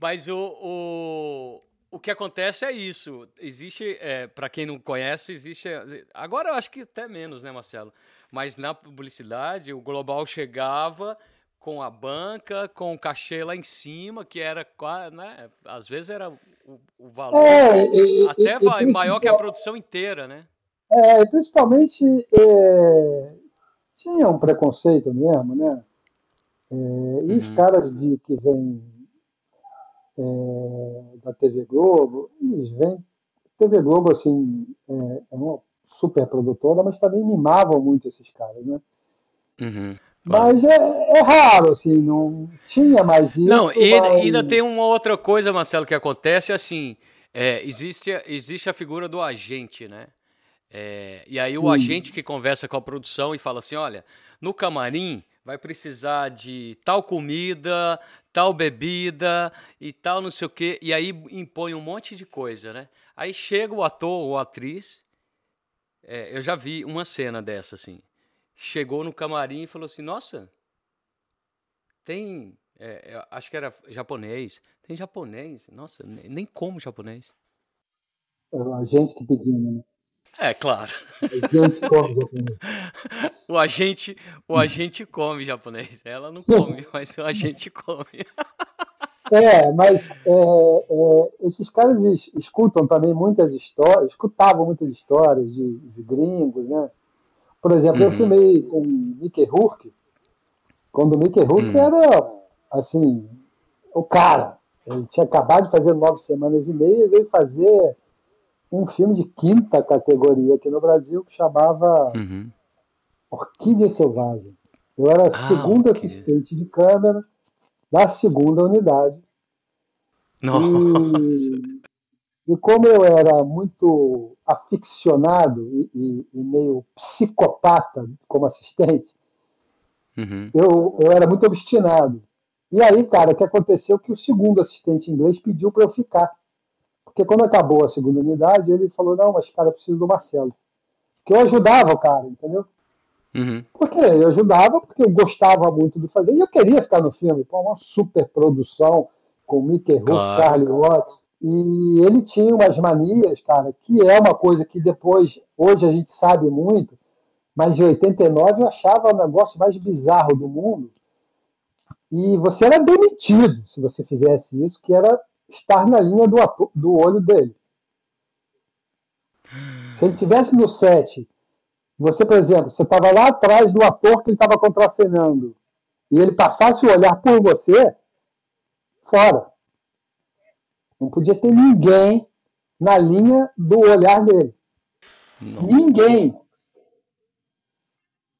Mas o, o, o que acontece é isso. Existe, é, para quem não conhece, existe. Agora eu acho que até menos, né, Marcelo? Mas na publicidade, o Global chegava com a banca, com o cachê lá em cima, que era quase, né? Às vezes era o, o valor É, e- até e- maior que a produção inteira, né? É, principalmente é, tinha um preconceito mesmo, né? É, e os Uhum. caras de, que vêm é, da TV Globo, eles vêm. TV Globo, assim, é, é uma super produtora, mas também mimavam muito esses caras, né? Uhum. Mas é, é raro, assim, não tinha mais isso. Não, e ainda, mas- ainda tem uma outra coisa, Marcelo, que acontece assim, é, existe, existe a figura do agente, né? É, e aí o Hum. agente que conversa com a produção e fala assim, olha, no camarim vai precisar de tal comida, tal bebida e tal não sei o quê, e aí impõe um monte de coisa, né? Aí chega o ator ou a atriz, é, eu já vi uma cena dessa, assim, chegou no camarim e falou assim, nossa, tem. é, eu acho que era japonês. Tem japonês. Nossa, ne- nem como japonês. Era a gente que pediu, né? É, claro. [LAUGHS] O agente, o agente come japonês. Ela não come, [LAUGHS] mas o agente come. [LAUGHS] É, mas é, é, esses caras es- escutam também muitas histórias, escutavam muitas histórias de, de gringos, né? Por exemplo, eu Uhum. filmei com o Mickey Rourke, quando o Mickey Rourke Hum. era, assim, o cara. Ele tinha acabado de fazer nove semanas e meia e veio fazer um filme de quinta categoria aqui no Brasil que chamava Uhum. Orquídea Selvagem. Eu era Ah, segundo Orquídea. assistente de câmera da segunda unidade. Nossa. E, [LAUGHS] e como eu era muito aficionado e, e- e meio psicopata como assistente, Uhum. eu, eu era muito obstinado. E aí, cara, o que aconteceu que o segundo assistente inglês pediu para eu ficar. Porque quando acabou a segunda unidade, ele falou, não, mas cara, eu preciso do Marcelo. Porque eu ajudava o cara, entendeu? Uhum. Porque eu ajudava, porque eu gostava muito de fazer, e eu queria ficar no filme, com uma super produção, com Mickey Rourke, Claro. Charlie Watts, e ele tinha umas manias, cara, que é uma coisa que depois, hoje a gente sabe muito, mas em 89 eu achava o negócio mais bizarro do mundo, e você era demitido se você fizesse isso, que era estar na linha do, do olho dele. Se ele estivesse no set você, por exemplo, você estava lá atrás do ator que ele estava contracenando e ele passasse o olhar por você, fora. Não podia ter ninguém na linha do olhar dele. Não. Ninguém.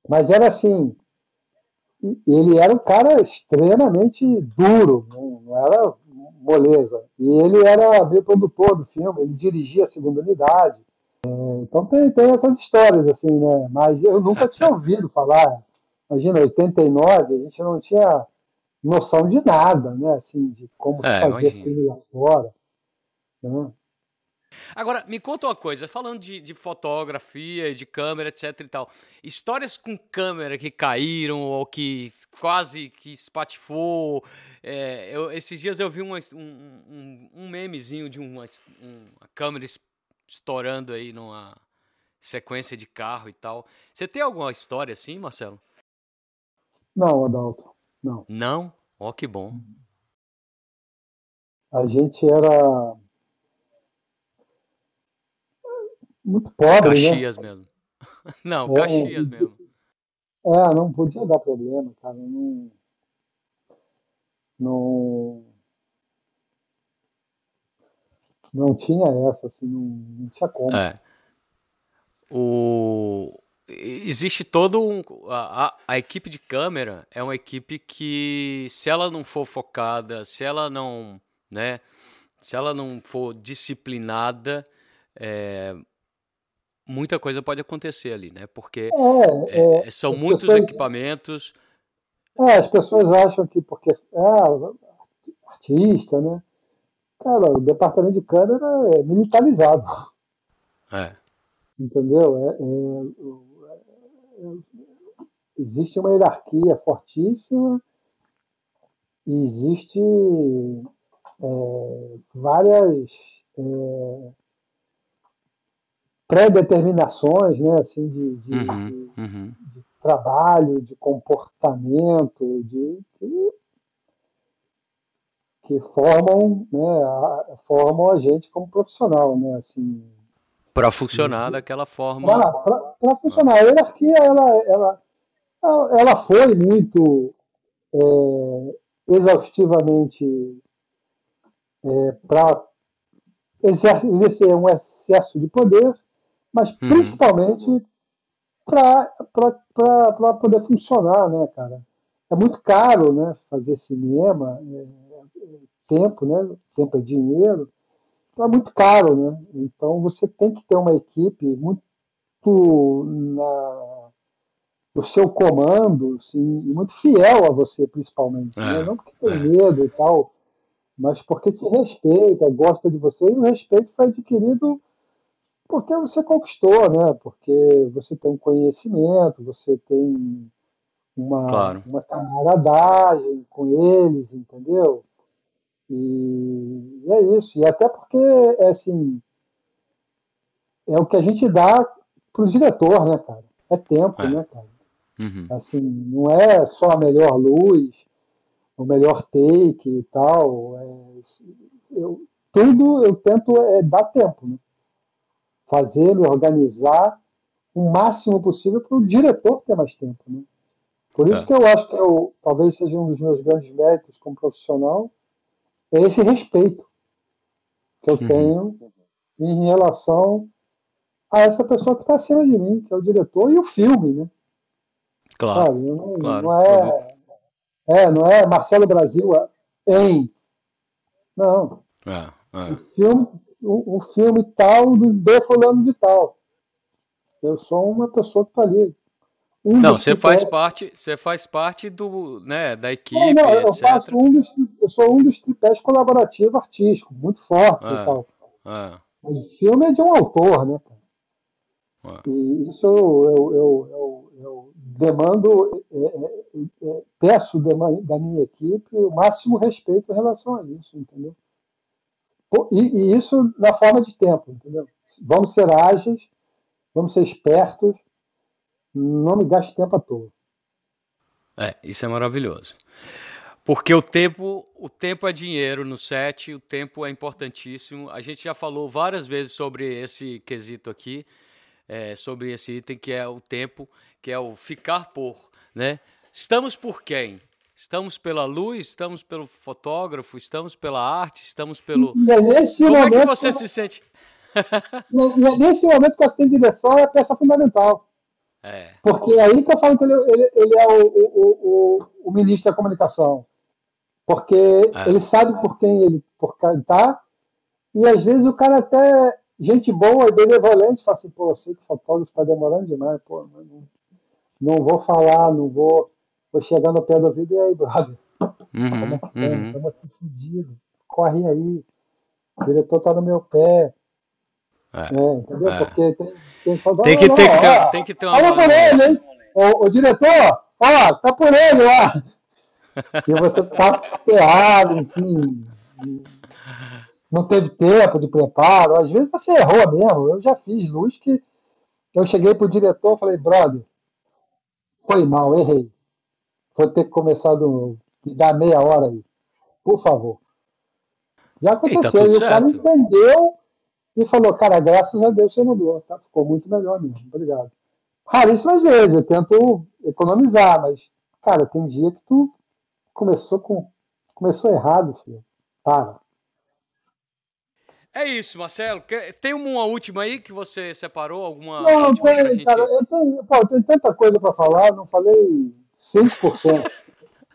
Mas era assim. Ele era um cara extremamente duro, não, não era moleza. E ele era meio produtor do filme, ele dirigia a segunda unidade. então tem, tem essas histórias, assim, né? Mas eu nunca tinha ouvido falar. Imagina, 89, a gente não tinha noção de nada, né? Assim, de como é, se fazia filme lá fora. Né? Agora, me conta uma coisa, falando de, de, fotografia, de câmera, etc e tal. Histórias com câmera que caíram ou que quase que espatifou. É, eu, esses dias eu vi uma, um, um, um, memezinho de uma, uma câmera estourando aí numa sequência de carro e tal. Você tem alguma história assim, Marcelo? Não, Adalto, não. Não? Ó, oh, que bom. A gente era muito pobre, né? Caxias né? mesmo. [LAUGHS] Não, é, Caxias mesmo. É, não podia dar problema, cara. Não, não, não tinha essa, assim, não, não tinha como. É. O, existe todo um. A, a, equipe de câmera é uma equipe que, se ela não for focada, se ela não. Né, se ela não for disciplinada, é, muita coisa pode acontecer ali, né? Porque é, é, é são muitos pessoas, equipamentos. É, as pessoas acham que porque é artista, né? Cara, o departamento de câmera é militarizado. É. Entendeu? É, é, existe uma hierarquia fortíssima e existe várias pré-determinações né, assim, de, de, uhum, uhum. de, trabalho, de comportamento, de, que formam, né, a, formam a gente como profissional, né, assim. Para funcionar daquela forma. Para funcionar. A hierarquia, ela, ela, ela foi muito é, exaustivamente é, para exercer um excesso de poder mas uhum. principalmente para poder funcionar, né, cara? É muito caro, né, fazer cinema, é, é, tempo, né? Tempo é dinheiro, é muito caro, né? Então você tem que ter uma equipe muito na, no seu comando, assim, muito fiel a você, principalmente. Né? É, né? Não porque tem é. medo e tal, mas porque te respeita, gosta de você, e o respeito foi adquirido porque você conquistou, né? Porque você tem um conhecimento, você tem uma, claro. uma camaradagem com eles, entendeu? E, e, é isso. E até porque, é assim, é o que a gente dá para o diretor, né, cara? É tempo, é. né, cara? Uhum. Assim, não é só a melhor luz, o melhor take e tal. É, eu, tudo eu tento é dar tempo, né? fazê-lo, organizar o máximo possível para o diretor ter mais tempo. Né? Por isso é. que eu acho que eu, talvez seja um dos meus grandes méritos como profissional, é esse respeito que eu uhum. tenho em relação a essa pessoa que está acima de mim, que é o diretor, e o filme, né? Claro. Não, claro. não é, é, não é Marcelo Brasil em. Não. É, é. O filme, um, um filme tal de fulano de tal. Eu sou uma pessoa que está ali. Um não, você faz parte, você faz parte do, né, da equipe, não, não, eu, faço um dos, eu sou um dos tripés colaborativo artístico, muito forte e tal. É. o filme é de um autor, né? E isso eu, eu, eu, eu demando, é, é, é, peço da minha equipe o máximo respeito em relação a isso, entendeu? E, e, isso na forma de tempo, entendeu? Vamos ser ágeis, vamos ser espertos, não me gaste tempo à toa. É, isso é maravilhoso. Porque o tempo, o tempo é dinheiro no set, o tempo é importantíssimo. A gente já falou várias vezes sobre esse quesito aqui, é, sobre esse item que é o tempo, que é o ficar por, né? Estamos por quem? Estamos pela luz, estamos pelo fotógrafo, estamos pela arte, estamos pelo. E é nesse Como momento, é que você se sente? é nesse momento que a direção é a peça fundamental. É. Porque é aí que eu falo que ele, ele, ele é o, o, o, o, ministro da comunicação. Porque é. ele sabe por quem ele por está, e às vezes o cara até gente boa e benevolente fala assim, pô, sei que o fotógrafo está demorando demais, pô, não, não vou falar, não vou. Vou chegar no pé do ouvido e aí, brother. Uhum, Como é que tá? uhum. Estamos aqui fudido. Corre aí. O diretor tá no meu pé. É. É, entendeu? É. Porque tem, tem, que falar, Tem que, "Não, tem, que não, ter, ó, tem que ter uma Fala por ele, hein? O, o diretor, ó, tá por ele lá. E você tá ferrado, enfim. Não teve tempo de preparo. Às vezes você errou mesmo. Eu já fiz luz que eu cheguei pro diretor e falei, brother, foi mal, errei. Vou ter que começar do. Me dá meia hora aí. Por favor. Já aconteceu. tá tudo e o cara entendeu e falou, cara, graças a Deus você mudou. Tá? Ficou muito melhor mesmo. Obrigado. Raríssimas vezes, eu tento economizar, mas, cara, tem dia que tu começou com. Começou errado, filho. Para. É isso, Marcelo. Tem uma última aí que você separou? Alguma Não, tem, gente? cara, eu tenho, pô, eu tenho tanta coisa para falar, não falei 5%.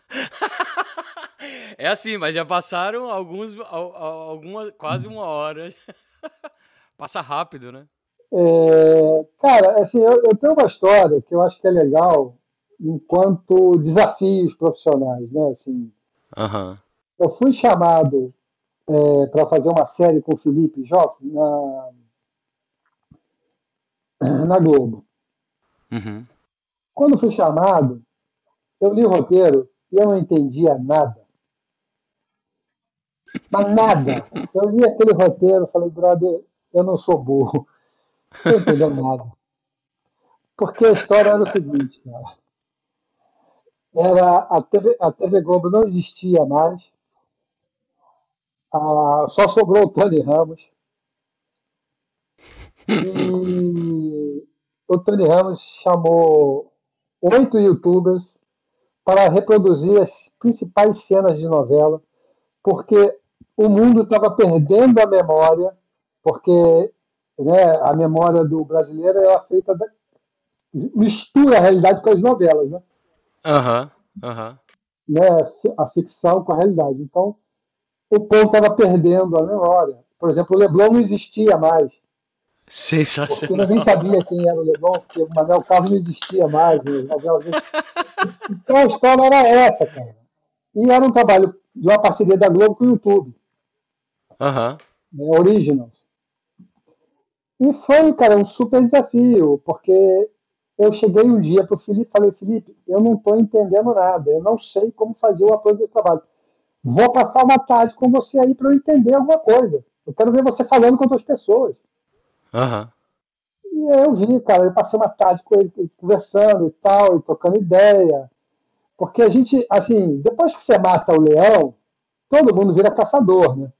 [LAUGHS] É assim, mas já passaram alguns, al- al- alguma, quase uma hora. [LAUGHS] Passa rápido, né? É, cara, assim, eu, eu tenho uma história que eu acho que é legal enquanto desafios profissionais, né? Assim, Aham. eu fui chamado para fazer uma série com o Felipe Joffre na, [CLEARS THROAT] na Globo. Uhum. Quando fui chamado, eu li o roteiro e eu não entendia nada. Mas nada. Eu li aquele roteiro falei, brother, eu não sou burro. Não entendendo nada. Porque a história era o seguinte, cara. Era, a, TV, a TV Globo não existia mais. Ah, só sobrou o Tony Ramos. E o Tony Ramos chamou oito youtubers para reproduzir as principais cenas de novela, porque o mundo estava perdendo a memória, porque né, a memória do brasileiro era feita da, mistura a realidade com as novelas, né? Aham. Aham. né? A ficção com a realidade. Então, o povo estava perdendo a memória. Por exemplo, o Leblon não existia mais. Porque Sensacional. ninguém sabia quem era o Leblon, porque o Manuel Carlos não existia mais. Né? Então a história era essa, cara. E era um trabalho de uma parceria da Globo com o YouTube, Aham. né? Originals. E foi, cara, um super desafio, porque eu cheguei um dia para o Felipe e falei, Felipe, eu não estou entendendo nada, eu não sei como fazer o apoio do trabalho. Vou passar uma tarde com você aí para eu entender alguma coisa. Eu quero ver você falando com outras pessoas. Aham. E eu vi, cara, eu passei uma tarde com ele conversando e tal, e trocando ideia. Porque a gente, assim, depois que você mata o leão, todo mundo vira caçador, né?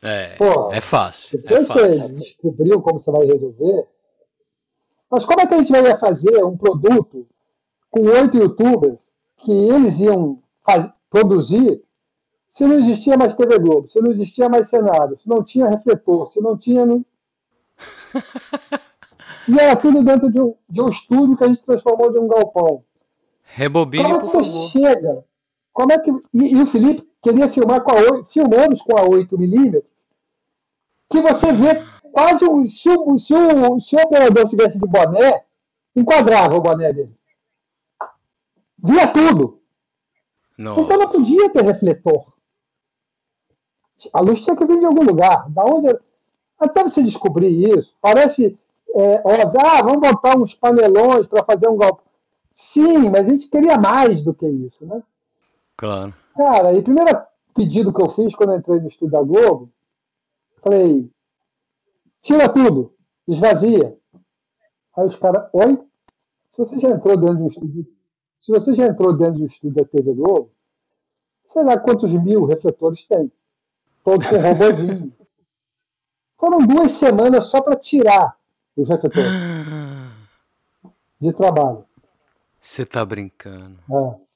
É, Pô, é fácil. É Depois que você fácil. descobriu como você vai resolver. Mas como é que a gente vai fazer um produto com oito youtubers que eles iam faz- produzir se não existia mais TV Globo, se não existia mais cenário, se não tinha refletor, se não tinha. [LAUGHS] E era tudo dentro de um, de um estúdio que a gente transformou de um galpão. Rebobine, Como é que você favor. chega? Como é que. E, e o Felipe queria filmar com a 8, filmamos com a 8mm, que você vê quase o. Se o, se o, se o operador tivesse de boné, enquadrava o boné dele. Via tudo. Então Nossa. não podia ter refletor. A luz tinha que vir de algum lugar. Da onde... Até você descobrir isso, parece é, óbvio, ah, vamos botar uns panelões para fazer um golpe. Sim, mas a gente queria mais do que isso, né? Claro. Cara, e o primeiro pedido que eu fiz quando eu entrei no estúdio da Globo, falei, tira tudo, esvazia. Aí os caras, oi? Se você já entrou dentro do estúdio, se você já entrou dentro do estúdio da TV Globo, sei lá quantos mil refletores tem. Todos com robôzinho. [LAUGHS] Foram duas semanas só para tirar os refletores [GASPS] de trabalho. Você tá brincando. É.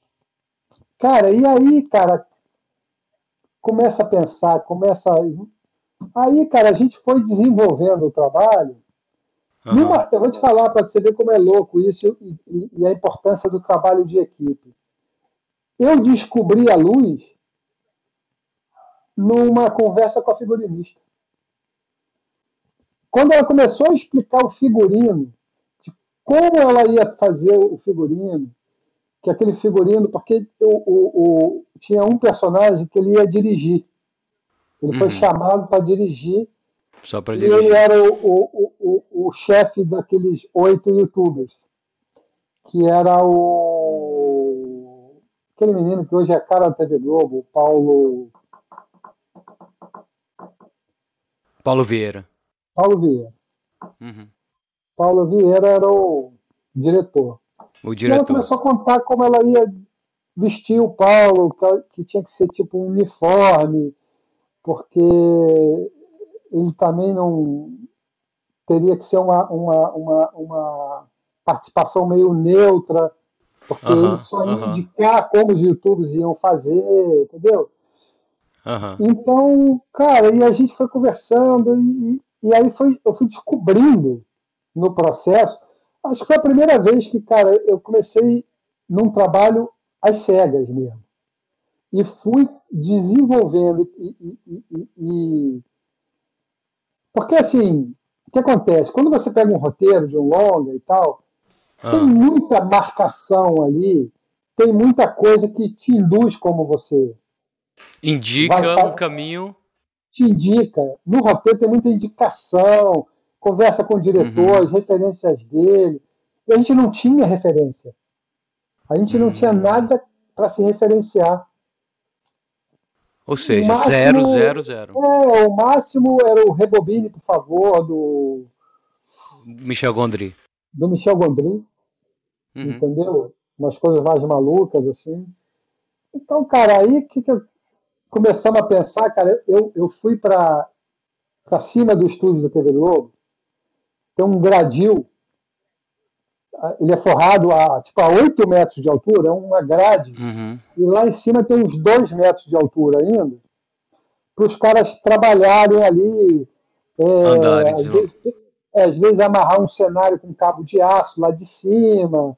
Cara, e aí, cara, começa a pensar, começa a... Aí, cara, a gente foi desenvolvendo o trabalho. Aham. Numa- eu vou te falar para você ver como é louco isso e, e- e a importância do trabalho de equipe. Eu descobri a luz numa conversa com a figurinista. quando ela começou a explicar o figurino, de como ela ia fazer o figurino, que aquele figurino, porque o, o, o tinha um personagem que ele ia dirigir. Ele uhum. foi chamado para dirigir. Só para dirigir. E ele era o, o, o, o chefe daqueles oito youtubers. Que era o. Aquele menino que hoje é cara da TV Globo, o Paulo. Paulo Vieira. Paulo Vieira. Uhum. Paulo Vieira era o diretor. O diretor. E ela começou a contar como ela ia vestir o Paulo, que tinha que ser tipo um uniforme, porque ele também não teria que ser uma, uma, uma, uma participação meio neutra, porque uh -huh, ele só ia indicar como os youtubers iam fazer, entendeu? Uh -huh. Então, cara, e a gente foi conversando, e, e aí foi, eu fui descobrindo no processo Acho que foi a primeira vez que, cara, eu comecei num trabalho às cegas mesmo. E fui desenvolvendo. E, e, e, e... Porque, assim, o que acontece? Quando você pega um roteiro de um longa e tal, ah. tem muita marcação ali, tem muita coisa que te induz como você. Indica vai, um caminho. Te indica. No roteiro tem muita indicação, conversa com o diretor, uhum. as referências dele. E a gente não tinha referência. A gente não tinha uhum. nada para se referenciar. Ou seja, máximo, zero, zero, zero. É, o máximo era o Rebobine, por favor, do. Michel Gondry. Do Michel Gondry. Uhum. Entendeu? Umas coisas mais malucas, assim. Então, cara, aí que, que começamos a pensar, cara, eu, eu fui para cima do estúdio da TV Globo tem um gradil, ele é forrado a, tipo, a 8 metros de altura, é uma grade, uhum. e lá em cima tem uns 2 metros de altura ainda, para os caras trabalharem ali, é, às, vezes, é, às vezes amarrar um cenário com cabo de aço lá de cima,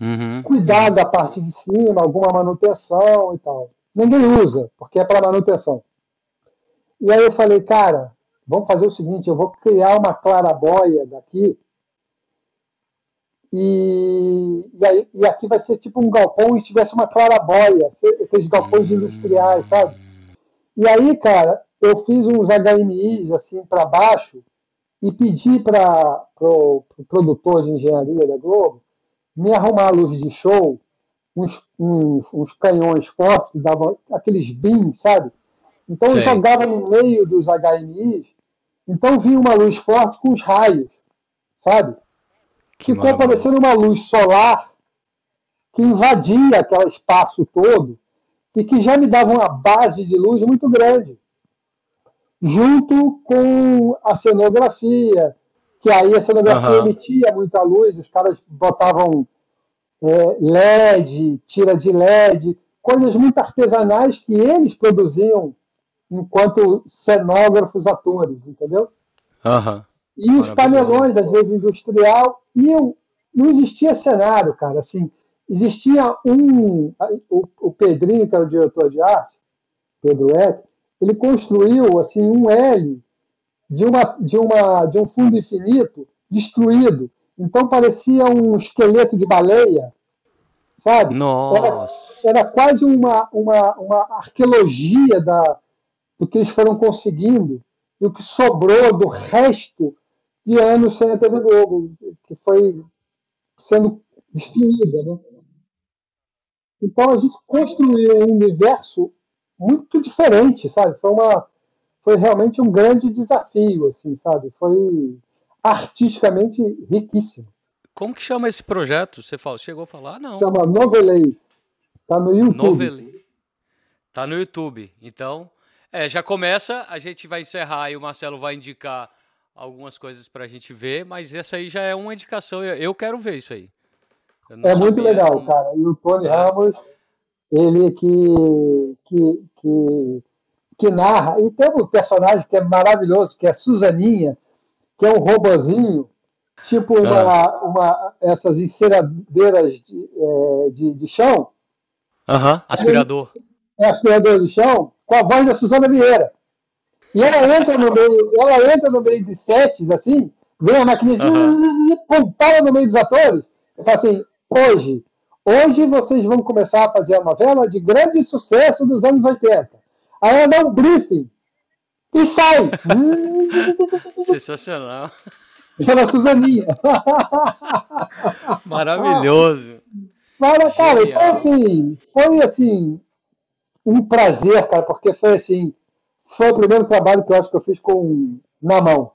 uhum. cuidar da parte de cima, alguma manutenção e tal. Ninguém usa, porque é para manutenção. E aí eu falei, cara, vamos fazer o seguinte: eu vou criar uma clarabóia daqui. E, e, aí, e aqui vai ser tipo um galpão e tivesse uma clarabóia, aqueles galpões industriais, sabe? E aí, cara, eu fiz uns HMIs assim para baixo e pedi para o pro produtor de engenharia da Globo me arrumar luzes de show, uns, uns, uns canhões fortes que davam aqueles beams, sabe? Então eu jogava no meio dos HMIs então vinha uma luz forte com os raios, sabe? Que Ficou parecendo uma luz solar que invadia aquele espaço todo e que já me dava uma base de luz muito grande. Junto com a cenografia, que aí a cenografia uhum. emitia muita luz, os caras botavam é, LED, tira de LED, coisas muito artesanais que eles produziam enquanto cenógrafos atores, entendeu? Uhum. E os panelões, às vezes industrial, e eu, não existia cenário, cara. Assim, existia um. O, o Pedrinho, que era o diretor de arte, Pedro Eck, ele construiu assim um L de, uma, de, uma, de um fundo infinito destruído. Então parecia um esqueleto de baleia, sabe? Nossa. Era, era quase uma, uma, uma arqueologia da, do que eles foram conseguindo e o que sobrou do resto de anos sem a TV Globo, que foi sendo destruída. Né? Então a gente construiu um universo muito diferente, sabe? Foi, uma, foi realmente um grande desafio, assim, sabe? Foi artisticamente riquíssimo. Como que chama esse projeto? Você falou, chegou a falar? Não. Chama Novelei. Tá no YouTube. Novelei. Tá no YouTube. Então, é, já começa, a gente vai encerrar e o Marcelo vai indicar algumas coisas para a gente ver, mas essa aí já é uma indicação. Eu quero ver isso aí. É muito legal, cara. E o Tony é. Ramos, ele que, que, que, que narra. E tem um personagem que é maravilhoso, que é Suzaninha, que é um robozinho, tipo uma, ah. uma, essas enceradeiras de, é, de, de chão. Aham, aspirador. É, aspirador de chão, com a voz da Suzana Vieira. E ela entra no meio, ela entra no meio de sets, assim, vem a maquininha, uhum. para no meio dos atores, e fala assim, hoje, hoje vocês vão começar a fazer a novela de grande sucesso dos anos 80. Aí ela dá um briefing e sai. [LAUGHS] Sensacional. Pela Suzaninha. Maravilhoso. Mas, cara, foi assim, foi assim, um prazer, cara, porque foi assim, foi o primeiro trabalho que eu acho que eu fiz com na mão.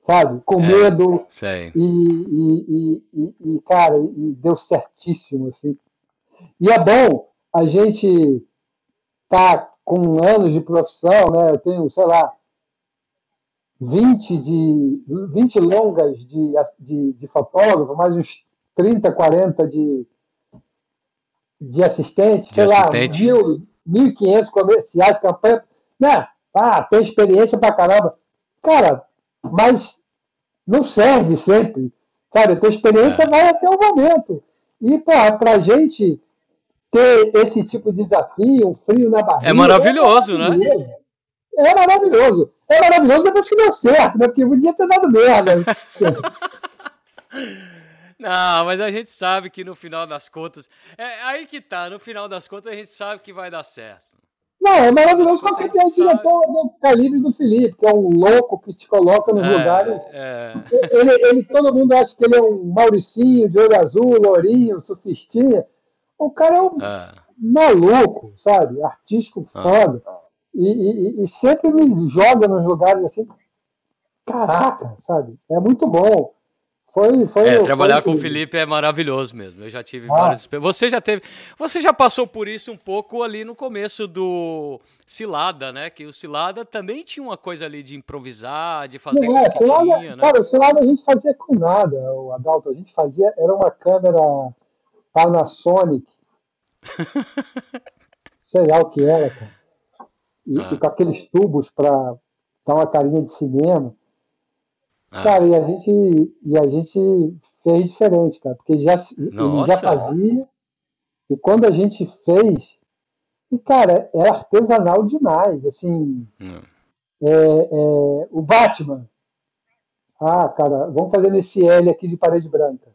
Sabe? Com é, medo. Sei. E, e, e, e, cara, e deu certíssimo, assim. E é bom a gente tá com anos de profissão, né? Eu tenho, sei lá, 20, de, 20 longas de, de, de fotógrafo, mais uns 30, 40 de, de assistente, de sei assistente. lá, mil, 1.500 comerciais, campanha. Né? Ah, tem experiência pra caramba. Cara, mas não serve sempre. Sabe, a tua experiência é. vai até o momento. E para a gente ter esse tipo de desafio, um frio na barriga. É maravilhoso, é maravilhoso né? É maravilhoso. É maravilhoso depois que deu certo, né? Porque podia ter dado merda. [LAUGHS] Não, mas a gente sabe que no final das contas. É aí que tá, no final das contas a gente sabe que vai dar certo. Não, é maravilhoso quando você tem o diretor do calibre do Felipe, que é um louco que te coloca nos é, lugares. É. Ele, ele, todo mundo acha que ele é um Mauricinho de olho azul, lourinho, sufistinha. O cara é um é. maluco, sabe? Artístico ah. foda. E, e, e, sempre me joga nos lugares assim. Caraca, sabe? É muito bom. Foi, foi, é, trabalhar foi... com o Felipe é maravilhoso mesmo. Eu já tive ah. várias Você já teve. Você já passou por isso um pouco ali no começo do Cilada, né? Que o Cilada também tinha uma coisa ali de improvisar, de fazer Não, é, Cilada, tinha, né? Cara, o Cilada a gente fazia com nada, o Adalto. A gente fazia. Era uma câmera Panasonic. [LAUGHS] sei lá o que era, cara. E, ah. e com aqueles tubos para dar uma carinha de cinema. Ah. Cara, e a gente e a gente fez diferente, cara, porque já ele já fazia e quando a gente fez, e cara, é artesanal demais, assim. Hum. É, é, o Batman, ah, cara, vamos fazer nesse L aqui de parede branca,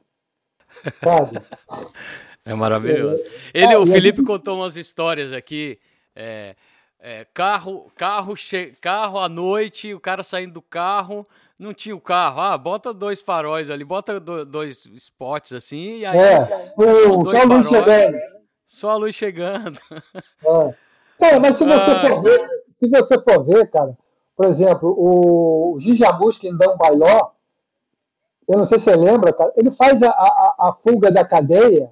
sabe? [LAUGHS] é maravilhoso. É, ele, ah, o Felipe gente... contou umas histórias aqui. É, é, carro, carro, che... carro à noite, o cara saindo do carro, não tinha o carro. Ah, bota dois faróis ali, bota dois spots assim, e aí. É, o, só a luz chegando. Só a luz chegando. [LAUGHS] É. Cara, mas se você ah. for ver, se você for ver, cara, por exemplo, o Gijamus que dá um bailó, eu não sei se você lembra, cara, ele faz a, a, a fuga da cadeia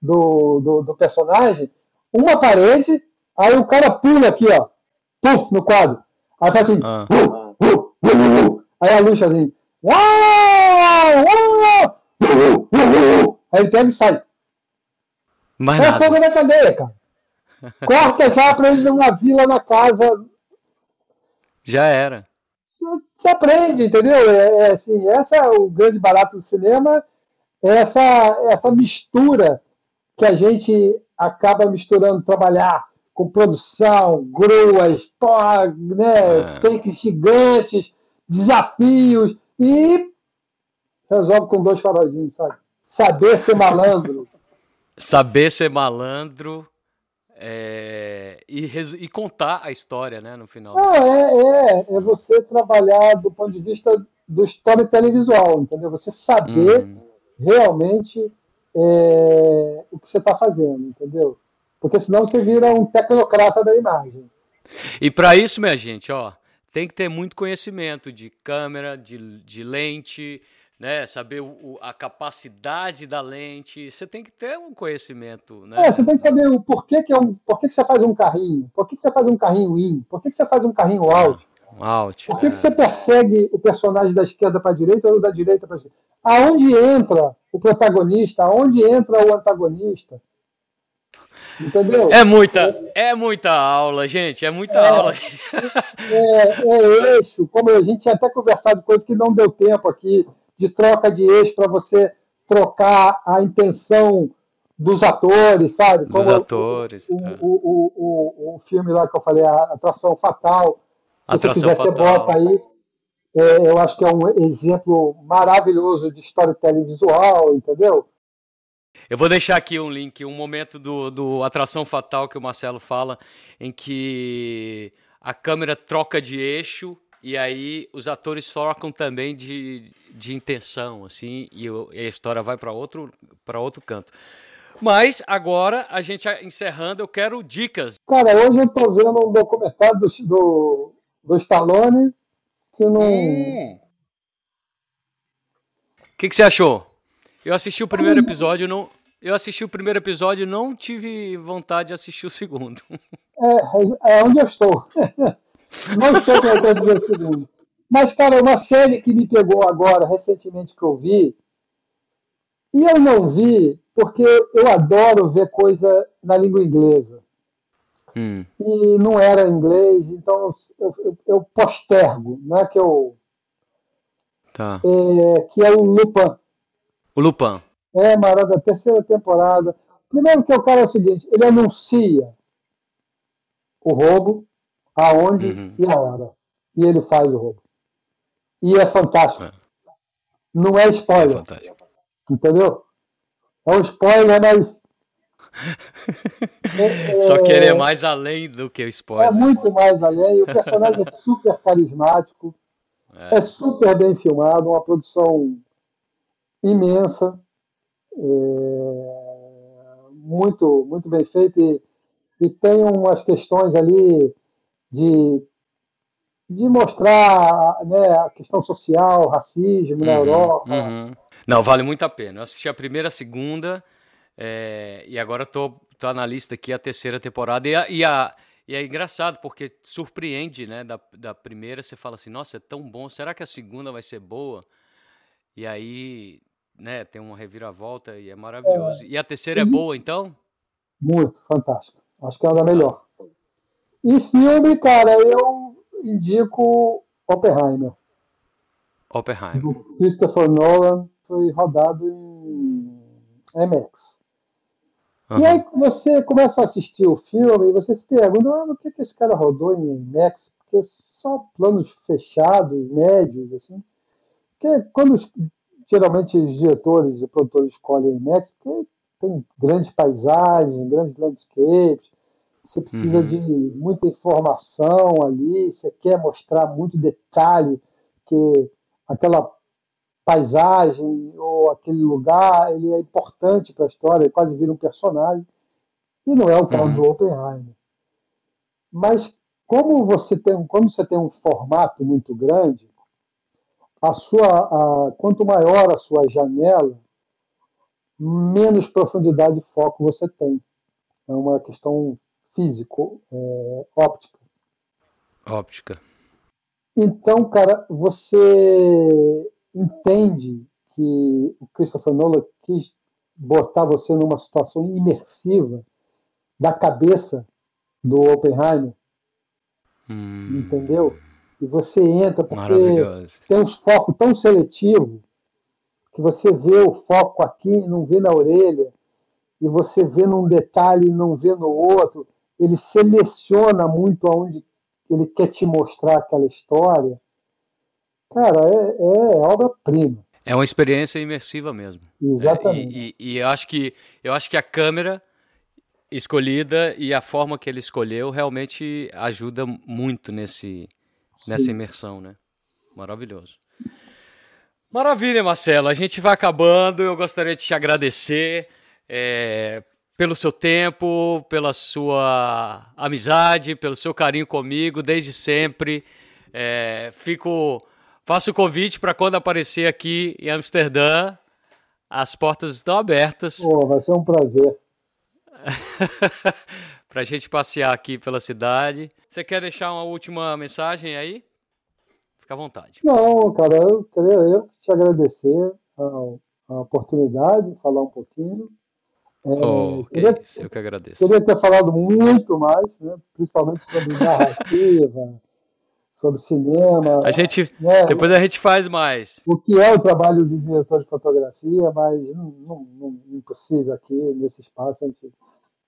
do, do, do, personagem, uma parede, aí o cara pula aqui, ó, puf, no quadro. Aí faz assim, ah. Aí a luz assim. Aí ele pega e sai. Mas é fogo na cadeia, cara. [LAUGHS] Corta já pra ele numa vila na casa. Já era. Você aprende, entendeu? É, é, assim, essa é o grande barato do cinema, essa, essa mistura que a gente acaba misturando, trabalhar com produção, gruas, porra, né, é. tanques gigantes, desafios e resolve com dois faróis, sabe? Saber ser malandro. Saber ser malandro é, e, e, contar a história, né, no final. É, é, é você trabalhar do ponto de vista do storytelling visual, entendeu? Você saber hum. realmente é, o que você está fazendo, entendeu? Porque senão você vira um tecnocrata da imagem. E para isso, minha gente, ó, tem que ter muito conhecimento de câmera, de, de lente, né? Saber o, a capacidade da lente. Você tem que ter um conhecimento, né? É, você tem que saber o porquê que é um, por que você faz um carrinho, por que você faz um carrinho in, por que você faz um carrinho out. Um out. Por que, é. que você persegue o personagem da esquerda para a direita ou da direita para a esquerda? Aonde entra o protagonista? Aonde entra o antagonista? Entendeu? É muita, é muita aula, gente, é muita é, aula. É, é eixo, como a gente tinha até conversado coisas que não deu tempo aqui, de troca de eixo para você trocar a intenção dos atores, sabe? Dos Como atores. O, é. o, o, o, o, filme lá que eu falei, a Atração Fatal. Se Atração você quiser, Fatal. você bota aí. É, eu acho que é um exemplo maravilhoso de storytelling visual, entendeu? Eu vou deixar aqui um link, um momento do, do Atração Fatal que o Marcelo fala, em que a câmera troca de eixo e aí os atores trocam também de, de intenção, assim, e, a história vai para outro, outro canto. Mas agora, a gente encerrando, eu quero dicas. Cara, hoje eu tô vendo um documentário do, do, do Stallone que não. O hum. que, que você achou? Eu assisti o primeiro episódio, não. Eu assisti o primeiro episódio e não tive vontade de assistir o segundo. É, é onde eu estou. [LAUGHS] não estou com vontade de ver o segundo. Mas, cara, uma série que me pegou agora, recentemente, que eu vi, e eu não vi porque eu adoro ver coisa na língua inglesa. Hum. E não era inglês, então eu, eu, eu postergo, não é que eu. Tá. É, que é o Lupin. O Lupin. É, Marada, terceira temporada. Primeiro que o cara é o seguinte, ele anuncia o roubo, aonde uhum. e a hora. E ele faz o roubo. E é fantástico. É. Não é spoiler. É fantástico. Entendeu? É um spoiler, mas. é, [LAUGHS] Só que ele é mais além do que o spoiler. É muito mais além. O personagem é super carismático. É. é super bem filmado, uma produção imensa. É, muito, muito bem feita. E, e tem umas questões ali de de mostrar né, a questão social, racismo uhum, na Europa. Uhum. Não, vale muito a pena. Eu assisti a primeira, a segunda, é, e agora tô, tô na lista aqui a terceira temporada. E, a, e, a, e é engraçado, porque surpreende, né? Da, da primeira, você fala assim, nossa, é tão bom, será que a segunda vai ser boa? E aí, né, tem uma reviravolta e é maravilhoso. É, e a terceira é boa, então? Muito, fantástico. Acho que é a da melhor. E filme, cara, eu indico Oppenheimer. Oppenheimer. Do Christopher Nolan foi rodado em IMAX. Uhum. E aí você começa a assistir o filme e você se pergunta, ah, por que, que esse cara rodou em IMAX? Porque só planos fechados, médios, assim. Porque quando os, geralmente os diretores e produtores escolhem IMAX, porque tem grandes paisagens, grandes landscapes, você precisa uhum. de muita informação ali, você quer mostrar muito detalhe, que aquela paisagem ou aquele lugar, ele é importante para a história, ele quase vira um personagem. E não é o caso uhum. do Oppenheimer. Mas como você tem, quando você tem um formato muito grande, a sua, a, quanto maior a sua janela, menos profundidade de foco você tem. É uma questão físico, é, óptica. Óptica. Então, cara, você entende que o Christopher Nolan quis botar você numa situação imersiva da cabeça do Oppenheimer. Hum. Entendeu? E você entra porque tem uns focos tão seletivos que você vê o foco aqui e não vê na orelha, e você vê num detalhe e não vê no outro. Ele seleciona muito aonde ele quer te mostrar aquela história Cara, é, é obra-prima. É uma experiência imersiva mesmo. Exatamente. É, e, e, e, eu acho que eu acho que a câmera escolhida e a forma que ele escolheu realmente ajuda muito nesse nessa imersão, né? Maravilhoso. Maravilha, Marcelo. A gente vai acabando. Eu gostaria de te agradecer é, pelo seu tempo, pela sua amizade, pelo seu carinho comigo desde sempre. É, fico Faço o convite para quando aparecer aqui em Amsterdã, as portas estão abertas. Oh, vai ser um prazer. [LAUGHS] para a gente passear aqui pela cidade. Você quer deixar uma última mensagem aí? Fica à vontade. Não, cara, eu queria eu te agradecer a, a oportunidade de falar um pouquinho. É, oh, queria, isso, eu que agradeço. Queria ter falado muito mais, né, principalmente sobre narrativa, [LAUGHS] sobre cinema. A gente, né, depois a gente faz mais. O que é o trabalho de diretor de fotografia, mas não, não, não impossível aqui nesse espaço. A gente,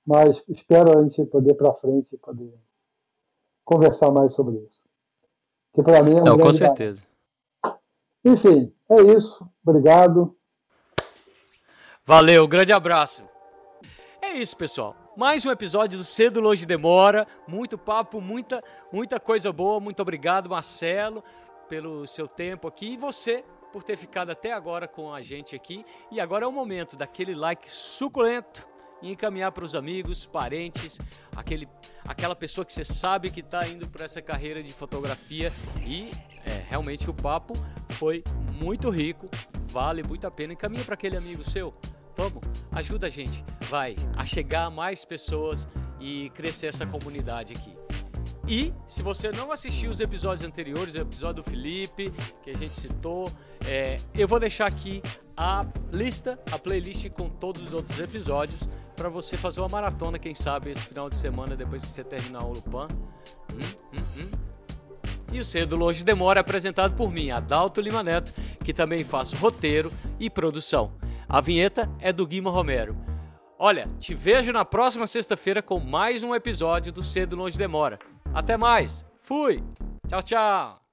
mas espero a gente poder para frente poder conversar mais sobre isso. Que para mim é um não, com certeza. Enfim, é isso. Obrigado. Valeu, grande abraço. É isso, pessoal. Mais um episódio do Cedo Longe Demora. Muito papo, muita, muita coisa boa. Muito obrigado, Marcelo, pelo seu tempo aqui. E você por ter ficado até agora com a gente aqui. E agora é o momento daquele like suculento e encaminhar para os amigos, parentes, aquele, aquela pessoa que você sabe que está indo para essa carreira de fotografia. E é, realmente o papo foi muito rico, vale muito a pena. Encaminha para aquele amigo seu Vamos, ajuda a gente, vai, a chegar a mais pessoas e crescer essa comunidade aqui. E se você não assistiu os episódios anteriores, o episódio do Felipe, que a gente citou, é, eu vou deixar aqui a lista, a playlist com todos os outros episódios para você fazer uma maratona, quem sabe, esse final de semana depois que você terminar o Lupan. Hum, hum, hum. E o Cedo Longe Demora é apresentado por mim, Adalto Lima Neto, que também faço roteiro e produção. A vinheta é do Guima Romero. Olha, te vejo na próxima sexta-feira com mais um episódio do Cedo Longe Demora. Até mais. Fui. Tchau, tchau.